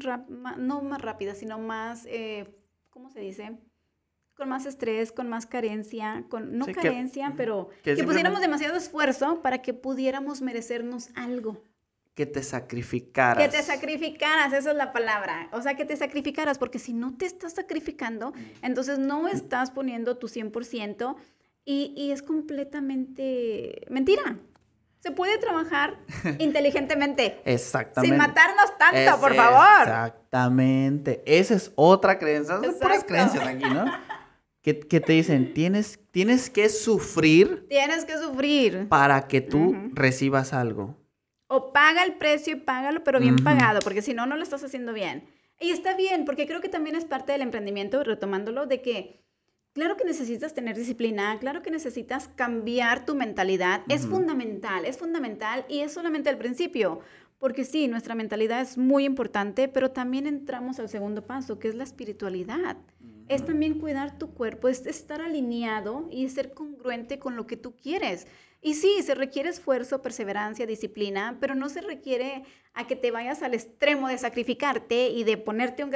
no más rápidas, sino más, eh, ¿cómo se dice? con más estrés, con más carencia, con no carencia, pero que, pusiéramos demasiado esfuerzo para que pudiéramos merecernos algo. Que te sacrificaras. Que te sacrificaras, esa es la palabra. O sea, que te sacrificaras, porque si no te estás sacrificando, entonces no estás poniendo tu 100% y, y es completamente mentira. Se puede trabajar inteligentemente. Exactamente. Sin matarnos tanto, por favor. Exactamente. Esa es otra creencia. Son puras creencias aquí, ¿no? que, te dicen, tienes, tienes que sufrir. Tienes que sufrir. Para que tú recibas algo. O paga el precio y págalo, pero bien pagado, porque si no, no lo estás haciendo bien. Y está bien, porque creo que también es parte del emprendimiento, retomándolo, de que claro que necesitas tener disciplina, claro que necesitas cambiar tu mentalidad. Es fundamental, es fundamental y es solamente el principio. Porque sí, nuestra mentalidad es muy importante, pero también entramos al segundo paso, que es la espiritualidad. Es también cuidar tu cuerpo, es estar alineado y ser congruente con lo que tú quieres. Y sí, se requiere esfuerzo, perseverancia, disciplina, pero no se requiere a que te vayas al extremo de sacrificarte y de ponerte un,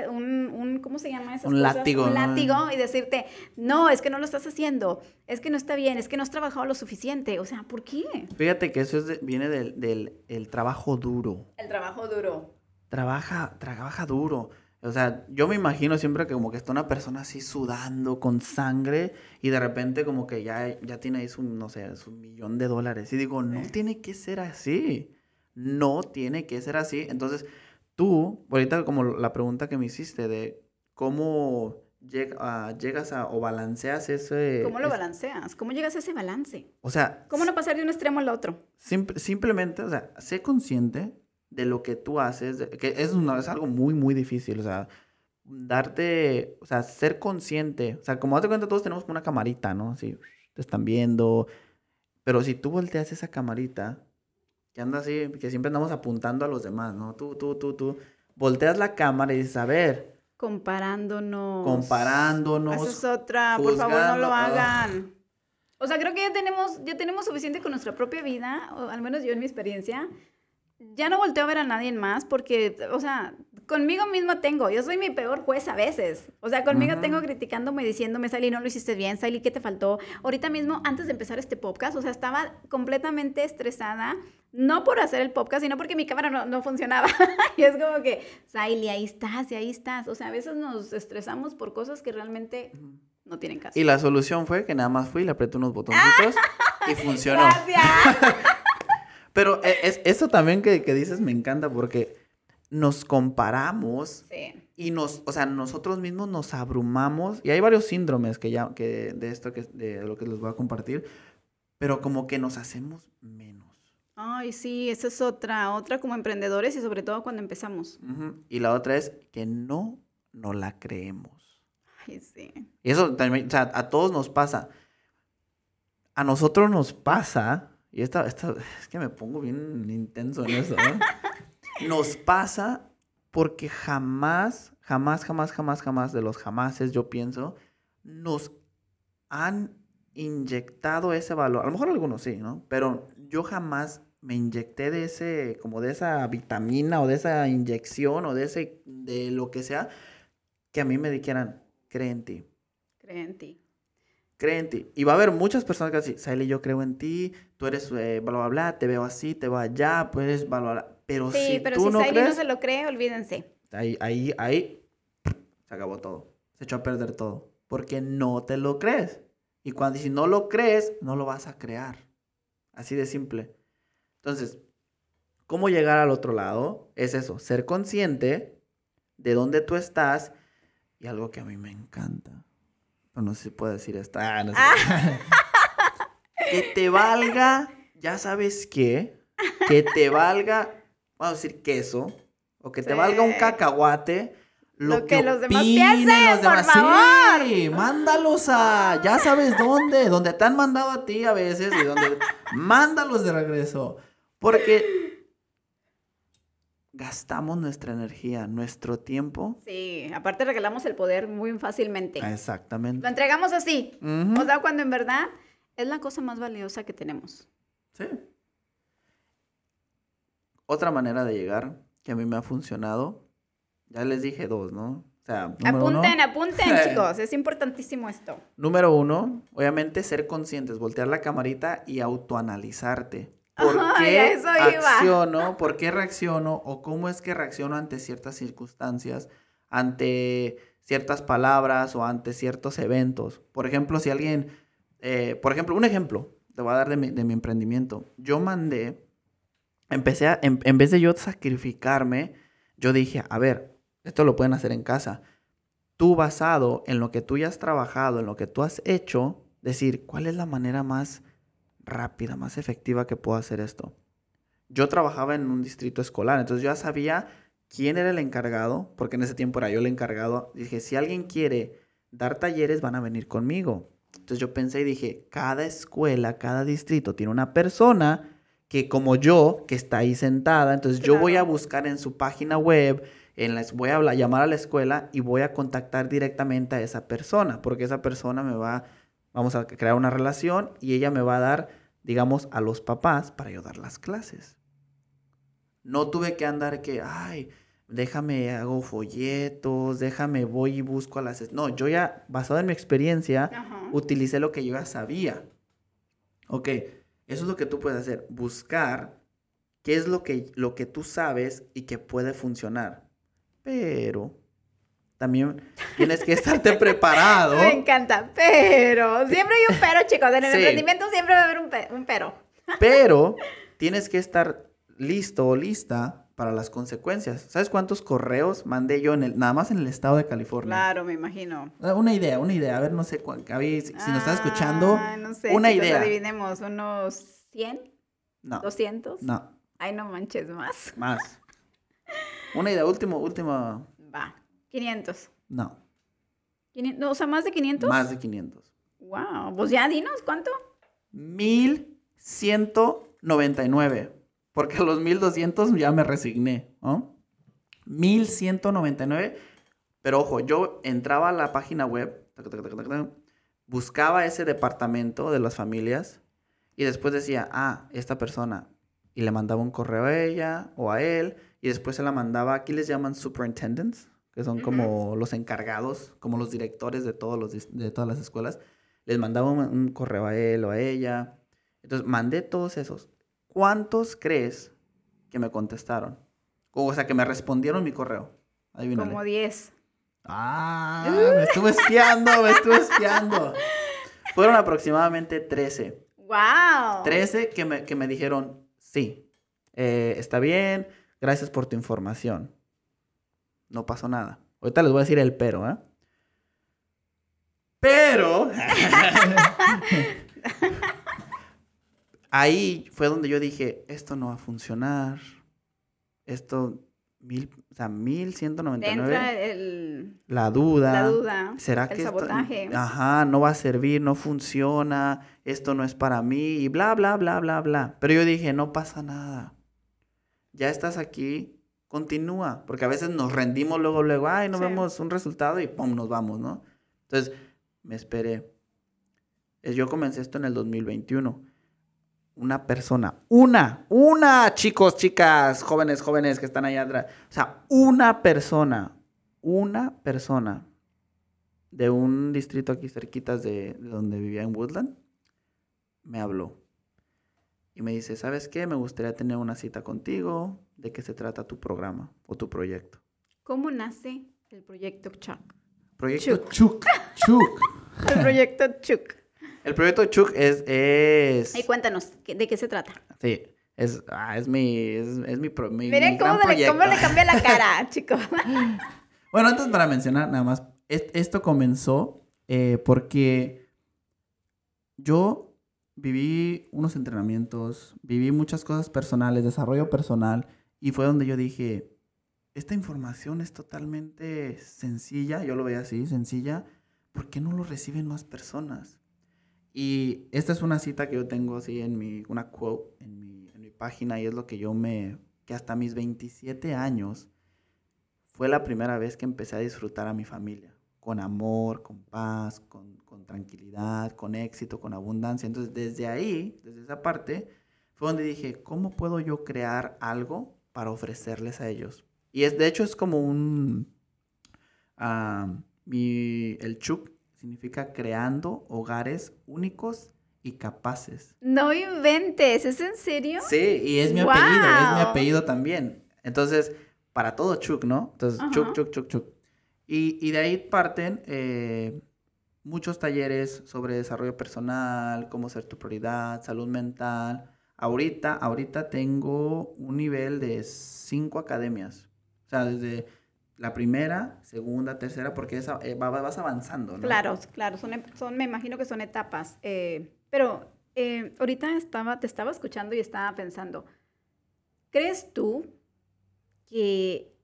un, ¿cómo se llama eso? Un látigo. Un ¿no? látigo y decirte, no, es que no lo estás haciendo, es que no está bien, es que no has trabajado lo suficiente. O sea, ¿por qué? Fíjate que eso es de- viene del, del el trabajo duro. El trabajo duro. Trabaja, trabaja duro. O sea, yo me imagino siempre que como que está una persona así sudando con sangre y de repente como que ya, ya tiene ahí su, no sé, su millón de dólares. Y digo, no Sí. tiene que ser así. No tiene que ser así. Entonces, tú, ahorita como la pregunta que me hiciste de cómo lleg- ah, llegas a o balanceas ese... ¿Cómo lo balanceas? ¿Cómo llegas a ese balance? O sea, ¿Cómo no pasar de un extremo al otro? Simp- simplemente, o sea, sé consciente de lo que tú haces, que es, una- es algo muy, muy difícil, o sea, darte, o sea, ser consciente, o sea, como date cuenta, todos tenemos una camarita, ¿no? Así, te están viendo, pero si tú volteas esa camarita, que anda así, que siempre andamos apuntando a los demás, ¿no? Tú, tú, tú, tú, volteas la cámara y dices, a ver, Comparándonos. comparándonos, Esa es otra, por favor no lo ah. hagan. O sea, creo que ya tenemos, ya tenemos suficiente con nuestra propia vida, o al menos yo en mi experiencia. Ya no volteo a ver a nadie más porque, o sea, conmigo misma tengo. Yo soy mi peor juez a veces. O sea, conmigo tengo criticándome, diciéndome, Sally, no lo hiciste bien, Sally, ¿qué te faltó? Ahorita mismo, antes de empezar este podcast, o sea, estaba completamente estresada, no por hacer el podcast, sino porque mi cámara no, no funcionaba. y es como que, Sally, ahí estás, y ahí estás. O sea, a veces nos estresamos por cosas que realmente no tienen caso. y la solución fue que nada más fui, le apreté unos botoncitos y funcionó. Gracias. Pero e- es, eso también que, que dices me encanta porque nos comparamos Sí. y nos, o sea, nosotros mismos nos abrumamos y hay varios síndromes que ya, que de esto que, de lo que les voy a compartir, pero como que nos hacemos menos. Ay, sí, esa es otra, otra como emprendedores y sobre todo cuando empezamos. Ujú. Y la otra es que no no la creemos. Ay, sí. Y eso también, o sea, a todos nos pasa. A nosotros nos pasa, y esta, esta es que me pongo bien intenso en eso, ¿no? Nos pasa porque jamás, jamás, jamás, jamás, jamás, de los jamases, yo pienso, nos han inyectado ese valor. A lo mejor algunos sí, ¿no? Pero yo jamás me inyecté de ese, como de esa vitamina o de esa inyección o de ese, de lo que sea, que a mí me dijeran, cree en ti, Cree en ti. Cree en ti. Y va a haber muchas personas que dicen, Saile, yo creo en ti, tú eres eh, bla, bla, bla, te veo así, te veo allá, bla, bla, bla. Pero Sí, si pero tú si no Saily crees, no se lo cree, olvídense. ahí, ahí, ahí, se acabó todo. Se echó a perder todo. Porque no te lo crees. Y cuando si no lo crees, no lo vas a crear. Así de simple. Entonces, ¿cómo llegar al otro lado? Es eso, ser consciente de dónde tú estás y algo que a mí me encanta. No sé si puedo decir esto. Ah, no sé. que te valga, ya sabes qué, que te valga, vamos a decir queso, o que te Sí. valga un cacahuate. Lo, Lo que, que los demás piensen, los por demás. favor. Sí, mándalos a, ya sabes dónde, donde te han mandado a ti a veces y donde, mándalos de regreso. Porque gastamos nuestra energía, nuestro tiempo. Sí, aparte regalamos el poder muy fácilmente. Lo Exactamente. entregamos así. Ujú. O sea, cuando en verdad es la cosa más valiosa que tenemos. Sí. Otra manera de llegar que a mí me ha funcionado, ya les dije dos, ¿no? O sea, número uno, apunten, apunten, chicos. Es importantísimo esto. número uno, obviamente ser conscientes, voltear la camarita y autoanalizarte. ¿Por Ay, qué eso iba. acciono? ¿Por qué reacciono? ¿O cómo es que reacciono ante ciertas circunstancias, ante ciertas palabras o ante ciertos eventos? Por ejemplo, si alguien, eh, por ejemplo, un ejemplo, te voy a dar de mi, de mi emprendimiento. Yo mandé, empecé a, en, en vez de yo sacrificarme, yo dije, a ver, esto lo pueden hacer en casa. Tú basado en lo que tú ya has trabajado, en lo que tú has hecho, decir, ¿cuál es la manera más rápida, más efectiva que puedo hacer esto? Yo trabajaba en un distrito escolar, entonces yo ya sabía quién era el encargado, porque en ese tiempo era yo el encargado. Dije, si alguien quiere dar talleres, van a venir conmigo. Entonces yo pensé y dije, cada escuela, cada distrito tiene una persona que como yo, que está ahí sentada, entonces yo voy a buscar en su página web, en la, voy a hablar, llamar a la escuela y voy a contactar directamente a esa persona, porque esa persona me va, vamos a crear una relación y ella me va a dar, digamos, a los papás para ayudar las clases. No tuve que andar que, ay, déjame, hago folletos, déjame, voy y busco a las... No, yo ya, basado en mi experiencia, utilicé lo que yo ya sabía. Ok, eso es lo que tú puedes hacer, buscar qué es lo que, lo que tú sabes y que puede funcionar. Pero también tienes que estarte preparado. Me encanta, pero siempre hay un pero, chicos. En el emprendimiento siempre va a haber un, un pero. Pero tienes que estar listo o lista para las consecuencias. ¿Sabes cuántos correos mandé yo en el, nada más en el estado de California? Claro, me imagino. Ah, una idea, una idea. A ver, no sé, si, si nos estás escuchando, ah, no sé, una idea. adivinemos, unos 100? No. ¿200? No. Ay, no manches, más. Más. Una idea, último, última. Va. 500. No. O sea, más de 500? Más de 500. Wow. Pues ya dinos, ¿cuánto? 1199. Porque a los 1200 ya me resigné, ¿no? 1199. Pero ojo, yo entraba a la página web, buscaba ese departamento de las familias y después decía, ah, esta persona. Y le mandaba un correo a ella o a él y después se la mandaba, aquí les llaman superintendents, que son como los encargados, como los directores de, todos los, de todas las escuelas. Les mandaba un correo a él o a ella. Entonces mandé todos esos. ¿Cuántos crees que me contestaron? O sea, que me respondieron mi correo. Adivínale. Como 10. Ah, me estuve espiando, me estuve espiando. Fueron aproximadamente 13. ¡Wow! 13 que me, que me dijeron, sí, eh, está bien, gracias por tu información. No pasó nada. Ahorita les voy a decir el pero, ¿eh? Pero... ahí fue donde yo dije, esto no va a funcionar. Esto, mil, o sea, 1199. El, la duda. La duda. ¿Será el que sabotaje. ajá, no va a servir, no funciona, esto no es para mí y bla, bla, bla, bla, bla. Pero yo dije, no pasa nada. Ya estás aquí, continúa. Porque a veces nos rendimos luego, luego, ay, no vemos un resultado y pum, nos vamos, ¿no? Entonces, me esperé. Yo comencé esto en el 2021 una persona, una, una, chicos, chicas, jóvenes, jóvenes que están allá atrás, o sea, una persona, una persona de un distrito aquí cerquitas de, donde vivía en Woodland, me habló y me dice, ¿sabes qué? Me gustaría tener una cita contigo, ¿de qué se trata tu programa o tu proyecto? ¿Cómo nace el proyecto Chuck? Proyecto Chuck. Chuck. el proyecto Chuck. El proyecto Chuck es... es... Y cuéntanos, ¿de qué se trata? Sí, es, ah, es mi, es, es mi, mi, Miren cómo, le, cómo, le, cambia la cara, chicos. bueno, antes para mencionar nada más, esto comenzó eh, porque yo viví unos entrenamientos, viví muchas cosas personales, desarrollo personal, y fue donde yo dije, esta información es totalmente sencilla, yo lo veía así, sencilla, ¿por qué no lo reciben más personas? Y esta es una cita que yo tengo así en mi, una quote en mi, en mi página y es lo que yo me, que hasta mis 27 años fue la primera vez que empecé a disfrutar a mi familia, con amor, con paz, con, con tranquilidad, con éxito, con abundancia. Entonces desde ahí, desde esa parte, fue donde dije, ¿cómo puedo yo crear algo para ofrecerles a ellos? Y es, de hecho es como un, uh, mi, el Chuk significa creando hogares únicos y capaces. No inventes, ¿es en serio? Sí, y es mi apellido, es mi apellido también. Entonces, para todo Chuk, ¿no? Entonces, Chuk, Chuk, Chuk, Chuk. Y, de ahí parten eh, muchos talleres sobre desarrollo personal, cómo ser tu prioridad, salud mental. Ahorita, ahorita tengo un nivel de cinco academias. O sea, desde la primera, segunda, tercera, porque eh, vas avanzando, ¿no? Claro, claro, son, me imagino que son etapas. Eh, pero ahorita estaba, te estaba escuchando y estaba pensando, ¿crees tú que,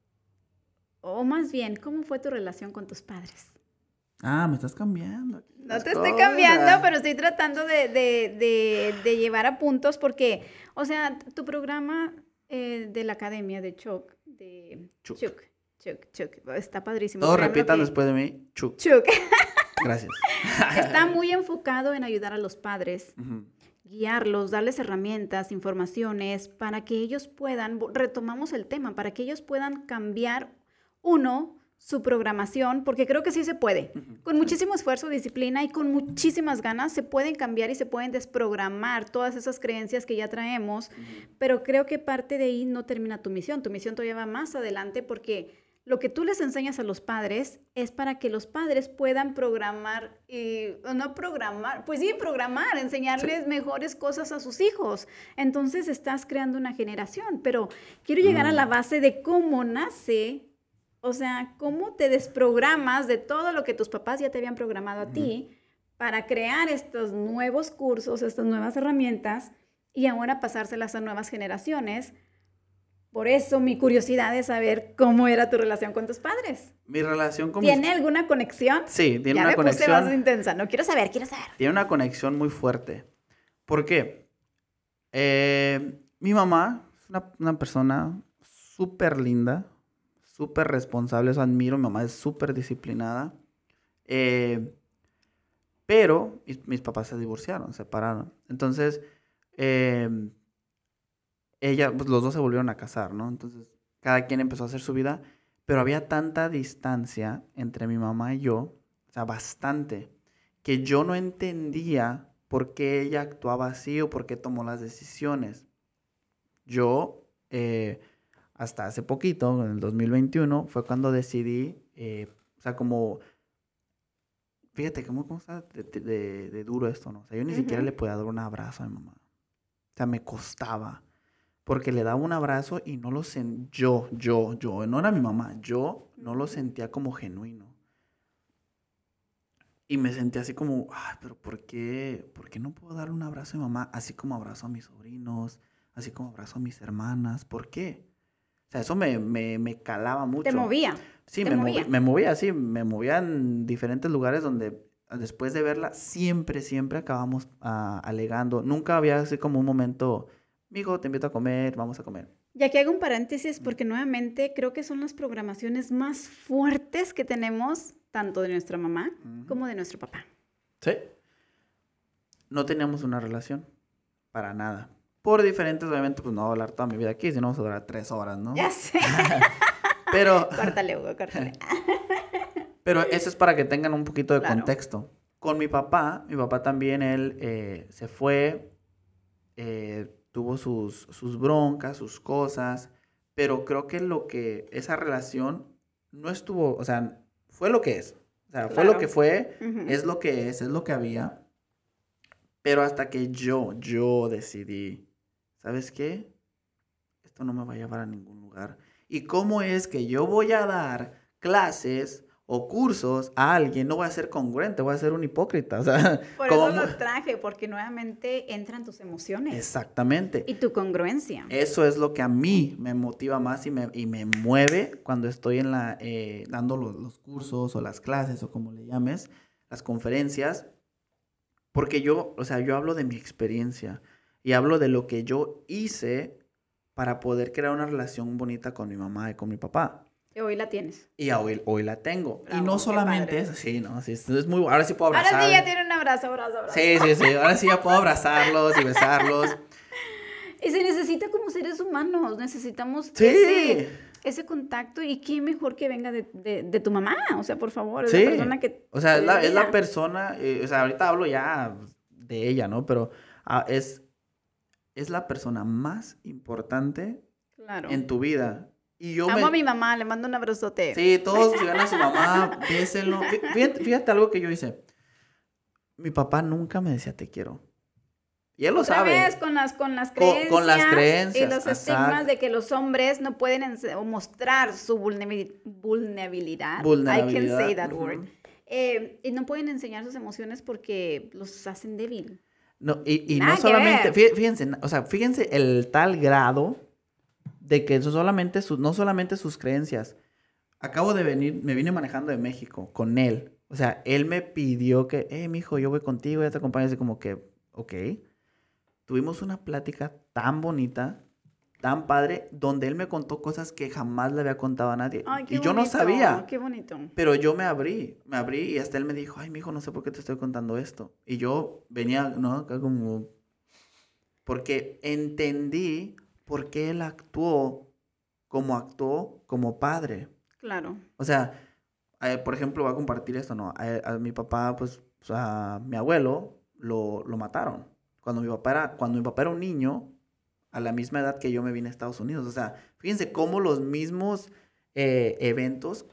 o más bien, cómo fue tu relación con tus padres? Ah, me estás cambiando. No te estoy cambiando, pero estoy tratando de, de, de, llevar a puntos porque, o sea, tu programa de la academia de Chuck, de Chuck Chuck, Chuck. Está padrísimo. Todos repitan que- después de mí, Chuck. Chuck. Gracias. Está muy enfocado en ayudar a los padres, guiarlos, darles herramientas, informaciones, para que ellos puedan, retomamos el tema, para que ellos puedan cambiar, uno, su programación, porque creo que sí se puede. Con muchísimo esfuerzo, disciplina y con muchísimas ganas se pueden cambiar y se pueden desprogramar todas esas creencias que ya traemos, pero creo que parte de ahí no termina tu misión. Tu misión todavía va más adelante porque lo que tú les enseñas a los padres es para que los padres puedan programar, y, o no programar, pues sí, programar, enseñarles mejores cosas a sus hijos. Entonces estás creando una generación, pero quiero llegar a la Mm. base de cómo nace o sea, ¿cómo te desprogramas de todo lo que tus papás ya te habían programado a ti para crear estos nuevos cursos, estas nuevas herramientas y ahora pasárselas a nuevas generaciones? Por eso mi curiosidad es saber cómo era tu relación con tus padres. Mi relación con mis... ¿Tiene alguna conexión? Sí, tiene ya una me puse conexión. más intensa. No quiero saber, quiero saber. Tiene una conexión muy fuerte. ¿Por qué? Eh, mi mamá es una, una persona súper linda, súper responsable, eso admiro. Mi mamá es súper disciplinada. Eh, pero mis, papás se divorciaron, se separaron. Entonces, eh, ella, pues los dos se volvieron a casar, ¿no? Entonces, cada quien empezó a hacer su vida, pero había tanta distancia entre mi mamá y yo, o sea, bastante, que yo no entendía por qué ella actuaba así o por qué tomó las decisiones. Yo, eh, hasta hace poquito, en el 2021, fue cuando decidí, eh, o sea, como, fíjate cómo, cómo está de, de- de- de duro esto, ¿no? O sea, yo ni siquiera le podía dar un abrazo a mi mamá. O sea, me costaba. Porque le daba un abrazo y no lo sentía, yo, yo, yo, no era mi mamá, yo no lo sentía como genuino. Y me sentía así como, ay, pero ¿por qué, ¿por qué no puedo darle un abrazo a mi mamá? Así como abrazo a mis sobrinos, así como abrazo a mis hermanas. ¿Por qué? O sea, eso me, me, me calaba mucho. Te movía. Sí, te me, movi- movía. me movía, sí, me movía en diferentes lugares donde después de verla siempre, siempre acabamos ah, alegando. Nunca había así como un momento, mijo, te invito a comer, vamos a comer. Y aquí hago un paréntesis porque nuevamente creo que son las programaciones más fuertes que tenemos, tanto de nuestra mamá como de nuestro papá. Sí. No teníamos una relación, para nada. Por diferentes, obviamente, pues no voy a hablar toda mi vida aquí, si no vamos a durar tres horas, ¿no? Ya sé. Pero, córtale, Hugo, córtale. pero eso es para que tengan un poquito de Claro. contexto. Con mi papá, mi papá también, él eh, se fue, eh, tuvo sus, sus broncas, sus cosas, pero creo que lo que, esa relación no estuvo, o sea, fue lo que es. O sea, fue lo que fue, es lo que es, es lo que había. Pero hasta que yo, yo decidí, ¿sabes qué? Esto no me va a llevar a ningún lugar. ¿Y cómo es que yo voy a dar clases o cursos a alguien? No voy a ser congruente, voy a ser un hipócrita. O sea, Por como eso lo traje, porque nuevamente entran tus emociones Exactamente. y tu congruencia. Eso es lo que a mí me motiva más y me, y me mueve cuando estoy en la, eh, dando los, los cursos o las clases o como le llames, las conferencias, porque yo, o sea, yo hablo de mi experiencia y hablo de lo que yo hice para poder crear una relación bonita con mi mamá y con mi papá. Y hoy la tienes. Y hoy, hoy la tengo. y Bravo, no qué solamente eso, sí, no, sí, es muy, ahora sí puedo abrazar. Ahora sí ya tiene un abrazo, abrazo, abrazo. Sí, sí, sí, ahora sí ya puedo abrazarlos y besarlos. Y se necesita como seres humanos, necesitamos Sí. ese, ese contacto y qué mejor que venga de, de- de tu mamá, o sea, por favor, es Sí. la persona que... O sea, es la, es la persona, eh, o sea, ahorita hablo ya de ella, ¿no? Pero ah, es, es la persona más importante Claro. en tu vida. Y yo Amo me... a mi mamá, le mando un abrazote. Sí, todos ven a su mamá. Fí- Fíjate, fíjate algo que yo hice. Mi papá nunca me decía te quiero. Y él lo Otra sabe. vez con las, con las Con- creencias. con las Y creencias, los estigmas de que los hombres no pueden mostrar su vulnerabil- vulnerabilidad. I can Vulnerabilidad, say that ujú. word. Eh, y no pueden enseñar sus emociones porque los hacen débil. No, y, y no solamente, ver. fíjense, o sea, fíjense el tal grado de que eso solamente sus, no solamente sus creencias. Acabo de venir, me vine manejando de México con él. O sea, él me pidió que, eh, mijo, yo voy contigo, ya te acompaño. Así como que, ok. Tuvimos una plática tan bonita, tan padre donde él me contó cosas que jamás le había contado a nadie. Ay, qué y yo no sabía. Qué bonito. Pero yo me abrí, me abrí y hasta él me dijo, ay, mijo, no sé por qué te estoy contando esto. Y yo venía, ¿no? Acá como... Porque entendí por qué él actuó como actuó como padre. Claro. O sea, eh, por ejemplo, voy a compartir esto, ¿no? A, a mi papá, pues, o sea, mi abuelo lo, lo mataron. Cuando mi, papá era, cuando mi papá era un niño, a la misma edad que yo me vine a Estados Unidos. O sea, fíjense cómo los mismos eh, eventos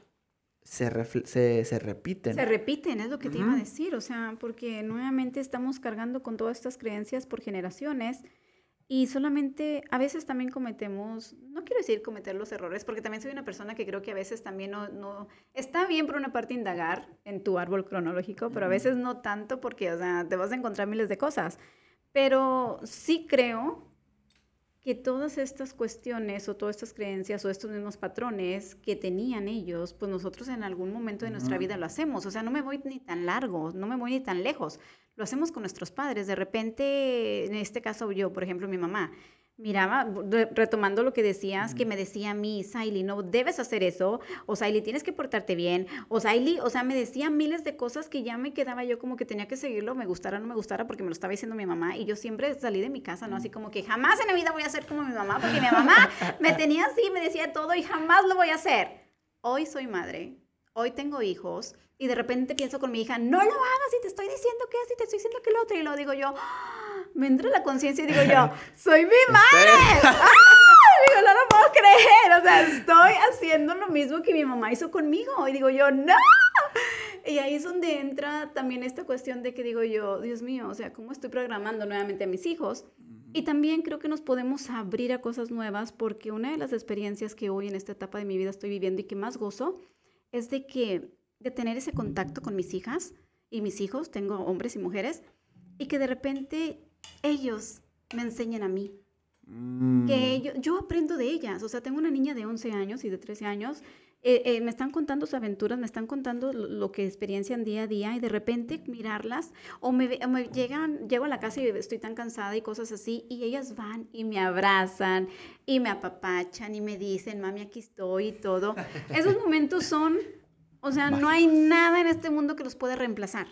se, se, se repiten. Se repiten, es lo que te iba a decir, o sea, porque nuevamente estamos cargando con todas estas creencias por generaciones y solamente a veces también cometemos, no quiero decir cometer los errores, porque también soy una persona que creo que a veces también no, no está bien por una parte indagar en tu árbol cronológico, pero a veces no tanto porque, o sea, te vas a encontrar miles de cosas, pero sí creo que todas estas cuestiones o todas estas creencias o estos mismos patrones que tenían ellos, pues nosotros en algún momento de nuestra vida lo hacemos. O sea, no me voy ni tan largo, no me voy ni tan lejos. Lo hacemos con nuestros padres. De repente, en este caso yo, por ejemplo, mi mamá, miraba, re- retomando lo que decías, que me decía a mí, Saily, no debes hacer eso, o Saily, tienes que portarte bien, o Saily, o sea, me decía miles de cosas que ya me quedaba yo como que tenía que seguirlo, me gustara o no me gustara, porque me lo estaba diciendo mi mamá, y yo siempre salí de mi casa, ¿no? Así como que jamás en la vida voy a ser como mi mamá, porque mi mamá me tenía así, me decía todo, y jamás lo voy a hacer. Hoy soy madre, hoy tengo hijos, y de repente pienso con mi hija, no lo hagas, y te estoy diciendo que así, te estoy diciendo que lo otro, y lo digo yo, ¡ah! Me entra la conciencia y digo yo, soy mi madre. ¡Ah! Digo, no lo puedo creer. O sea, estoy haciendo lo mismo que mi mamá hizo conmigo. Y digo yo, no. Y ahí es donde entra también esta cuestión de que digo yo, Dios mío, o sea, ¿cómo estoy programando nuevamente a mis hijos? Y también creo que nos podemos abrir a cosas nuevas porque una de las experiencias que hoy en esta etapa de mi vida estoy viviendo y que más gozo es de que de tener ese contacto con mis hijas y mis hijos, tengo hombres y mujeres, y que de repente ellos me enseñen a mí Mm. que yo, yo aprendo de ellas. O sea, tengo una niña de 11 años y de 13 años. eh, eh, me están contando sus aventuras, me están contando lo, lo que experiencian día a día y de repente mirarlas o me, ve- o me llegan, llego a la casa y estoy tan cansada y cosas así y ellas van y me abrazan y me apapachan y me dicen, mami, aquí estoy y todo. Esos momentos son, o sea, no hay nada en este mundo que los pueda reemplazar.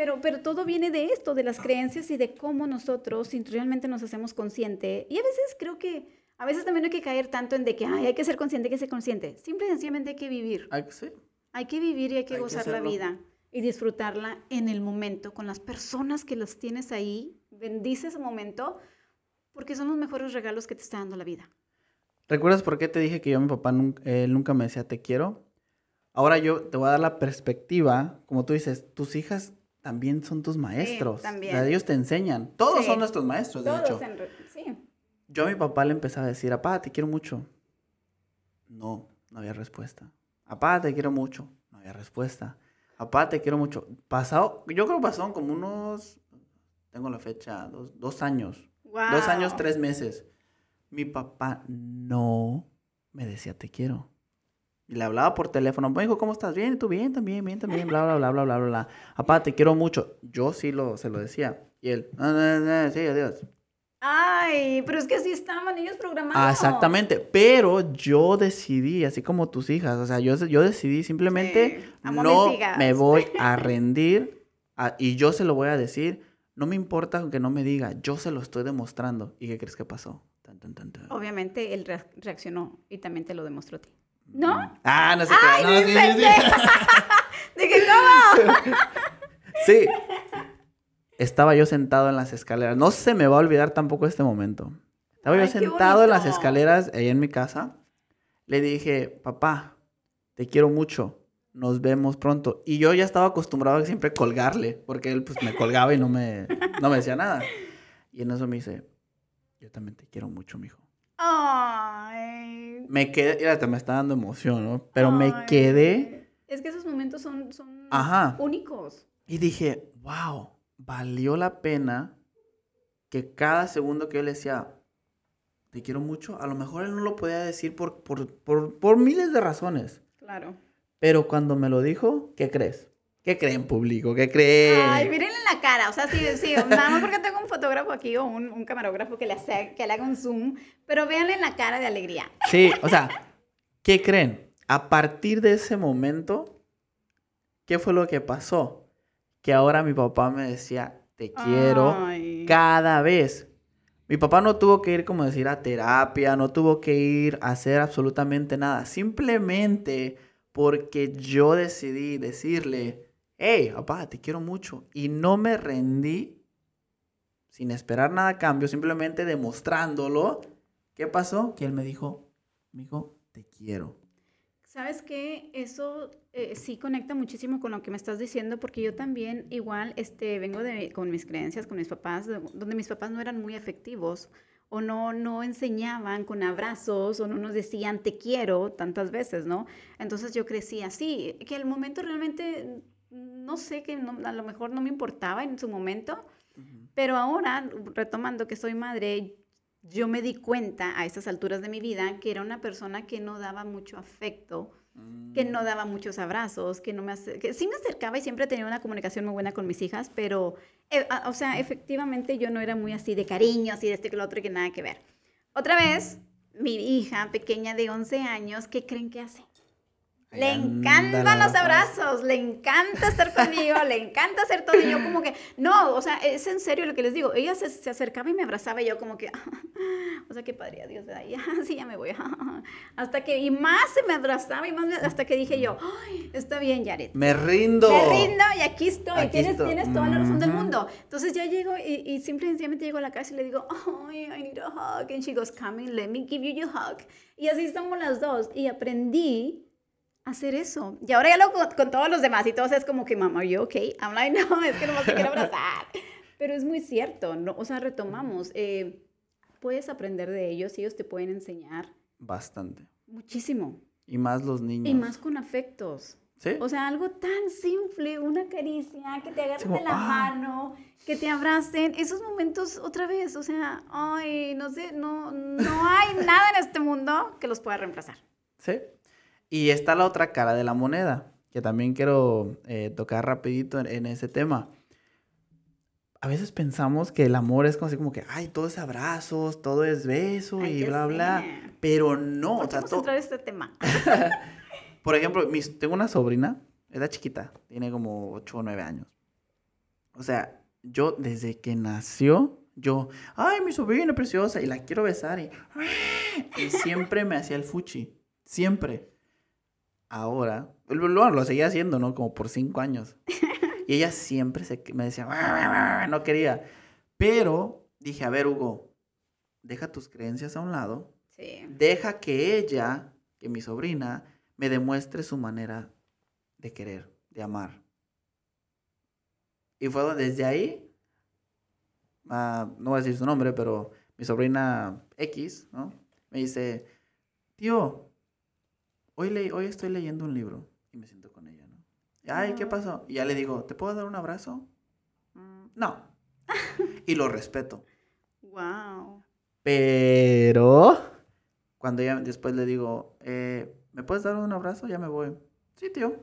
Pero, pero todo viene de esto, de las creencias y de cómo nosotros realmente nos hacemos consciente. Y a veces creo que, a veces también hay que caer tanto en de que Ay, hay que ser consciente, hay que ser consciente. Simple y sencillamente hay que vivir. Ay, sí. Hay que vivir y hay que Hay que gozar la hacerlo. vida y disfrutarla en el momento, con las personas que las tienes ahí. Bendice ese momento porque son los mejores regalos que te está dando la vida. ¿Recuerdas por qué te dije que yo a mi papá nunca, él nunca me decía te quiero? Ahora yo te voy a dar la perspectiva, como tú dices, tus hijas también son tus maestros. también. O sea, ellos te enseñan. Todos Sí. son nuestros maestros, de hecho. Todos en re- sí. Yo a mi papá le empezaba a decir, papá, te quiero mucho. No, no había respuesta. Papá, te quiero mucho. No había respuesta. Papá, te quiero mucho. Pasado, yo creo que pasaron como unos, tengo la fecha, dos, dos años. Dos años, tres meses. Mi papá no me decía te quiero. Y le hablaba por teléfono. Me dijo, ¿cómo estás? Bien, ¿tú bien? También, bien, también. Bla, bla, bla, bla, bla, bla, bla. Papá, te quiero mucho. Yo sí lo, se lo decía. Y él, "Ah, ah, ah, sí, adiós. Ay, pero es que así estaban ellos programados. Exactamente. Pero yo decidí, así como tus hijas, o sea, yo, yo decidí simplemente Sí, no me voy a rendir a- y yo se lo voy a decir. No me importa aunque no me diga, yo se lo estoy demostrando. ¿Y qué crees que pasó? Tan, tan, tan, tan. Obviamente él re- reaccionó y también te lo demostró a ti. ¿No? Ah, no sé ¡Ay, qué. No, sí, sí, sí. Dije, ¿cómo? Sí. Estaba yo sentado en las escaleras. No se me va a olvidar tampoco este momento. Estaba yo Ay, sentado en las escaleras ahí en mi casa. Le dije, papá, te quiero mucho. Nos vemos pronto. Y yo ya estaba acostumbrado a siempre colgarle, porque él pues me colgaba y no me, no me decía nada. Y en eso me dice, yo también te quiero mucho, mijo. Ay. Me quedé, mira, te me está dando emoción, ¿no? Pero me quedé Es que esos momentos son, son Ajá. únicos. Y dije, wow, valió la pena que cada segundo que yo le decía, te quiero mucho, a lo mejor él no lo podía decir por, por, por, por miles de razones. Claro. Pero cuando me lo dijo, ¿qué crees? ¿Qué creen, público? ¿Qué creen? Ay, mírenle la cara. O sea, sí, sí, nada más porque tengo un fotógrafo aquí o un, un camarógrafo que le, hace, que le haga un zoom, pero véanle la cara de alegría. Sí, o sea, ¿qué creen? A partir de ese momento, ¿qué fue lo que pasó? Que ahora mi papá me decía, te quiero Ay. cada vez. Mi papá no tuvo que ir, como decir, a terapia, no tuvo que ir a hacer absolutamente nada. Simplemente porque yo decidí decirle, hey, papá, te quiero mucho. Y no me rendí sin esperar nada a cambio, simplemente demostrándolo. ¿Qué pasó? Que él me dijo, amigo, te quiero. ¿Sabes qué? Eso eh, sí conecta muchísimo con lo que me estás diciendo, porque yo también igual este, vengo de, con mis creencias, con mis papás, de- donde mis papás no eran muy efectivos o no, no enseñaban con abrazos o no nos decían te quiero tantas veces, ¿no? Entonces yo crecí así, que el momento realmente, no sé, que no- a lo mejor no me importaba en su momento, pero ahora, retomando que soy madre, yo me di cuenta a estas alturas de mi vida que era una persona que no daba mucho afecto, que no daba muchos abrazos, que no me que sí me acercaba y siempre tenía una comunicación muy buena con mis hijas, pero, eh, a- o sea, efectivamente yo no era muy así de cariño, así de este que lo otro, que nada que ver. Otra vez, mi hija pequeña de 11 años, ¿qué creen que hace? Le encantan los abrazos, le encanta estar conmigo, le encanta hacer todo. Y yo como que, no, o sea, es en serio lo que les digo. Ella se, se acercaba y me abrazaba y yo como que, o sea, qué padre, Dios, ya, sí, ya me voy. Hasta que, y más se me abrazaba y más, me- hasta que dije yo, ay, está bien, Yaret. Me rindo. Me rindo y aquí estoy. Aquí tienes, estoy. tienes toda la razón del Ujú. mundo. Entonces ya llego y, y simple y sencillamente llego a la casa y le digo, ay, I need a hug. And she goes, come in, let me give you your hug. Y así estamos las dos. Y aprendí hacer eso. Y ahora ya lo con, con todos los demás y todos es como que, mamá, yo, ok. I'm like, no, es que nomás te quiero abrazar. Pero es muy cierto, ¿no? O sea, retomamos. eh, puedes aprender de ellos ellos te pueden enseñar Bastante. muchísimo. Y más los niños. Y más con afectos. ¿Sí? O sea, algo tan simple, una caricia, que te agarren como, de la ah. mano, que te abracen, esos momentos otra vez, o sea, ay, no sé, no, no hay nada en este mundo que los pueda reemplazar. Sí. Y está la otra cara de la moneda, que también quiero eh, tocar rapidito en, en ese tema. A veces pensamos que el amor es como así como que, ay, todo es abrazos, todo es beso Ay, y bla, bla. sé. Pero no, o ¿Por qué sea, to- entrar a este tema? por ejemplo, mis- tengo una sobrina, era chiquita, tiene como 8 o 9 años. O sea, yo desde que nació, yo, ay, mi sobrina preciosa, y la quiero besar, y, y siempre me hacía el fuchi, siempre. Ahora, lo, seguía haciendo, ¿no? Como por 5 años. Y ella siempre se, me decía, no quería. Pero dije, a ver, Hugo, deja tus creencias a un lado Sí. deja que ella, que mi sobrina, me demuestre su manera de querer, de amar. Y fue donde desde ahí, ah, no voy a decir su nombre, pero mi sobrina X, ¿no? Me dice, tío, hoy, le hoy estoy leyendo un libro. Y me siento con ella, ¿no? Ay, ¿qué Ah. pasó? Y ya le digo, ¿te puedo dar un abrazo? "Mm, no. y lo respeto. Wow. Pero cuando ya después le digo, eh, ¿me puedes dar un abrazo? Ya me voy. Sí, tío.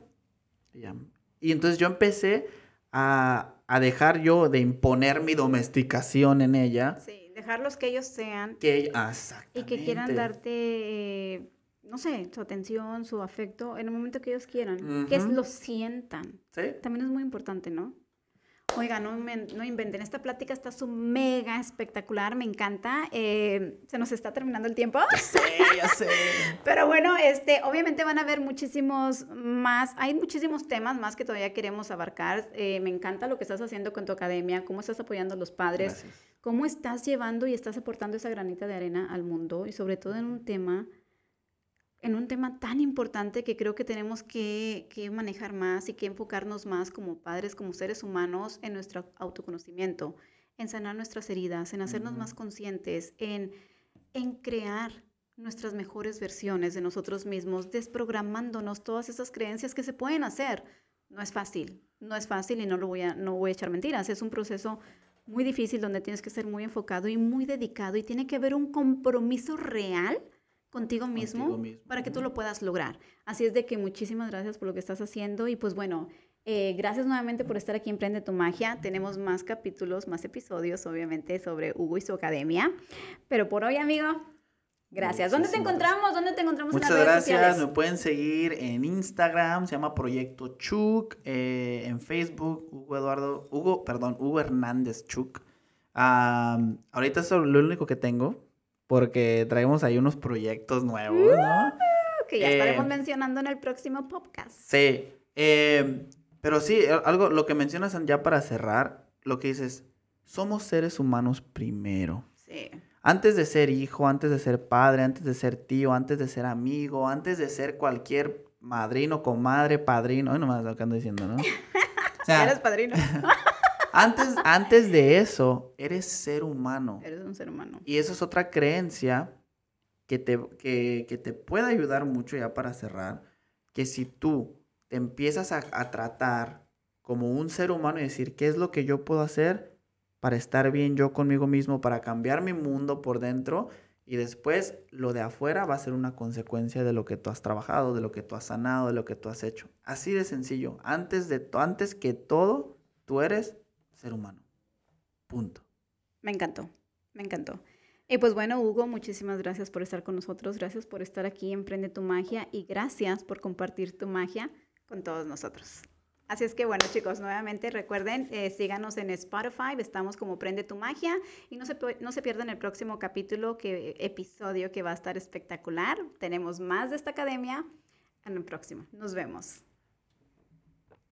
Y, ya. Y entonces yo empecé a, a dejar yo de imponer mi domesticación en ella. Sí, dejarlos que ellos sean Que ah, y exactamente. que quieran darte, no sé, su atención, su afecto, en el momento que ellos quieran, que es- Ujú. lo sientan. ¿Sí? También es muy importante, ¿no? Oiga, no, me- no inventen. Esta plática está su mega espectacular, me encanta. Eh, se nos está terminando el tiempo. Sí, ya sé. Pero bueno, este, obviamente van a haber muchísimos más, hay muchísimos temas más que todavía queremos abarcar. Eh, me encanta lo que estás haciendo con tu academia, cómo estás apoyando a los padres, Gracias. cómo estás llevando y estás aportando esa granita de arena al mundo y sobre todo en un tema, en un tema tan importante que creo que tenemos que, que manejar más y que enfocarnos más como padres, como seres humanos en nuestro autoconocimiento, en sanar nuestras heridas, en hacernos más conscientes, en, en crear nuestras mejores versiones de nosotros mismos, desprogramándonos todas esas creencias que se pueden hacer. No es fácil, no es fácil y no lo voy a, no voy a echar mentiras. Es un proceso muy difícil donde tienes que ser muy enfocado y muy dedicado y tiene que haber un compromiso real contigo mismo, Contigo mismo, para que tú lo puedas lograr. Así es de que muchísimas gracias por lo que estás haciendo y pues bueno, Eh, gracias nuevamente por estar aquí en Prende tu Magia. Tenemos más capítulos, más episodios, obviamente, sobre Hugo y su academia. Pero por hoy, amigo, gracias. ¿Dónde te encontramos? ¿Dónde te encontramos Muchas en las redes gracias. sociales? Me pueden seguir en Instagram, se llama Proyecto Chuk. eh, en Facebook, Hugo Eduardo, Hugo, perdón, Hugo Hernández Chuk. Ahorita es lo único que tengo, porque traemos ahí unos proyectos nuevos, ¿no? Que ya Eh, estaremos mencionando en el próximo podcast. Sí, eh, pero sí, algo, lo que mencionas ya para cerrar, lo que dices, somos seres humanos primero. Sí. Antes de ser hijo, antes de ser padre, antes de ser tío, antes de ser amigo, antes de ser cualquier madrino, comadre, padrino, ay, nomás lo que ando diciendo, ¿no? O sea, Eres padrino. antes, antes de eso, eres ser humano. Eres un ser humano. Y eso es otra creencia que te, que, que te puede ayudar mucho ya para cerrar, que si tú te empiezas a, a tratar como un ser humano y decir, ¿qué es lo que yo puedo hacer para estar bien yo conmigo mismo, para cambiar mi mundo por dentro? Y después lo de afuera va a ser una consecuencia de lo que tú has trabajado, de lo que tú has sanado, de lo que tú has hecho. Así de sencillo. Antes, de, antes que todo, tú eres ser humano. Punto. Me encantó, me encantó. Y pues bueno, Hugo, muchísimas gracias por estar con nosotros, gracias por estar aquí en Prende tu Magia y gracias por compartir tu magia con todos nosotros. Así es que bueno chicos, nuevamente recuerden, eh, síganos en Spotify, estamos como Prende tu Magia y no se, no se pierdan el próximo capítulo, que, episodio que va a estar espectacular. Tenemos más de esta academia en el próximo. Nos vemos.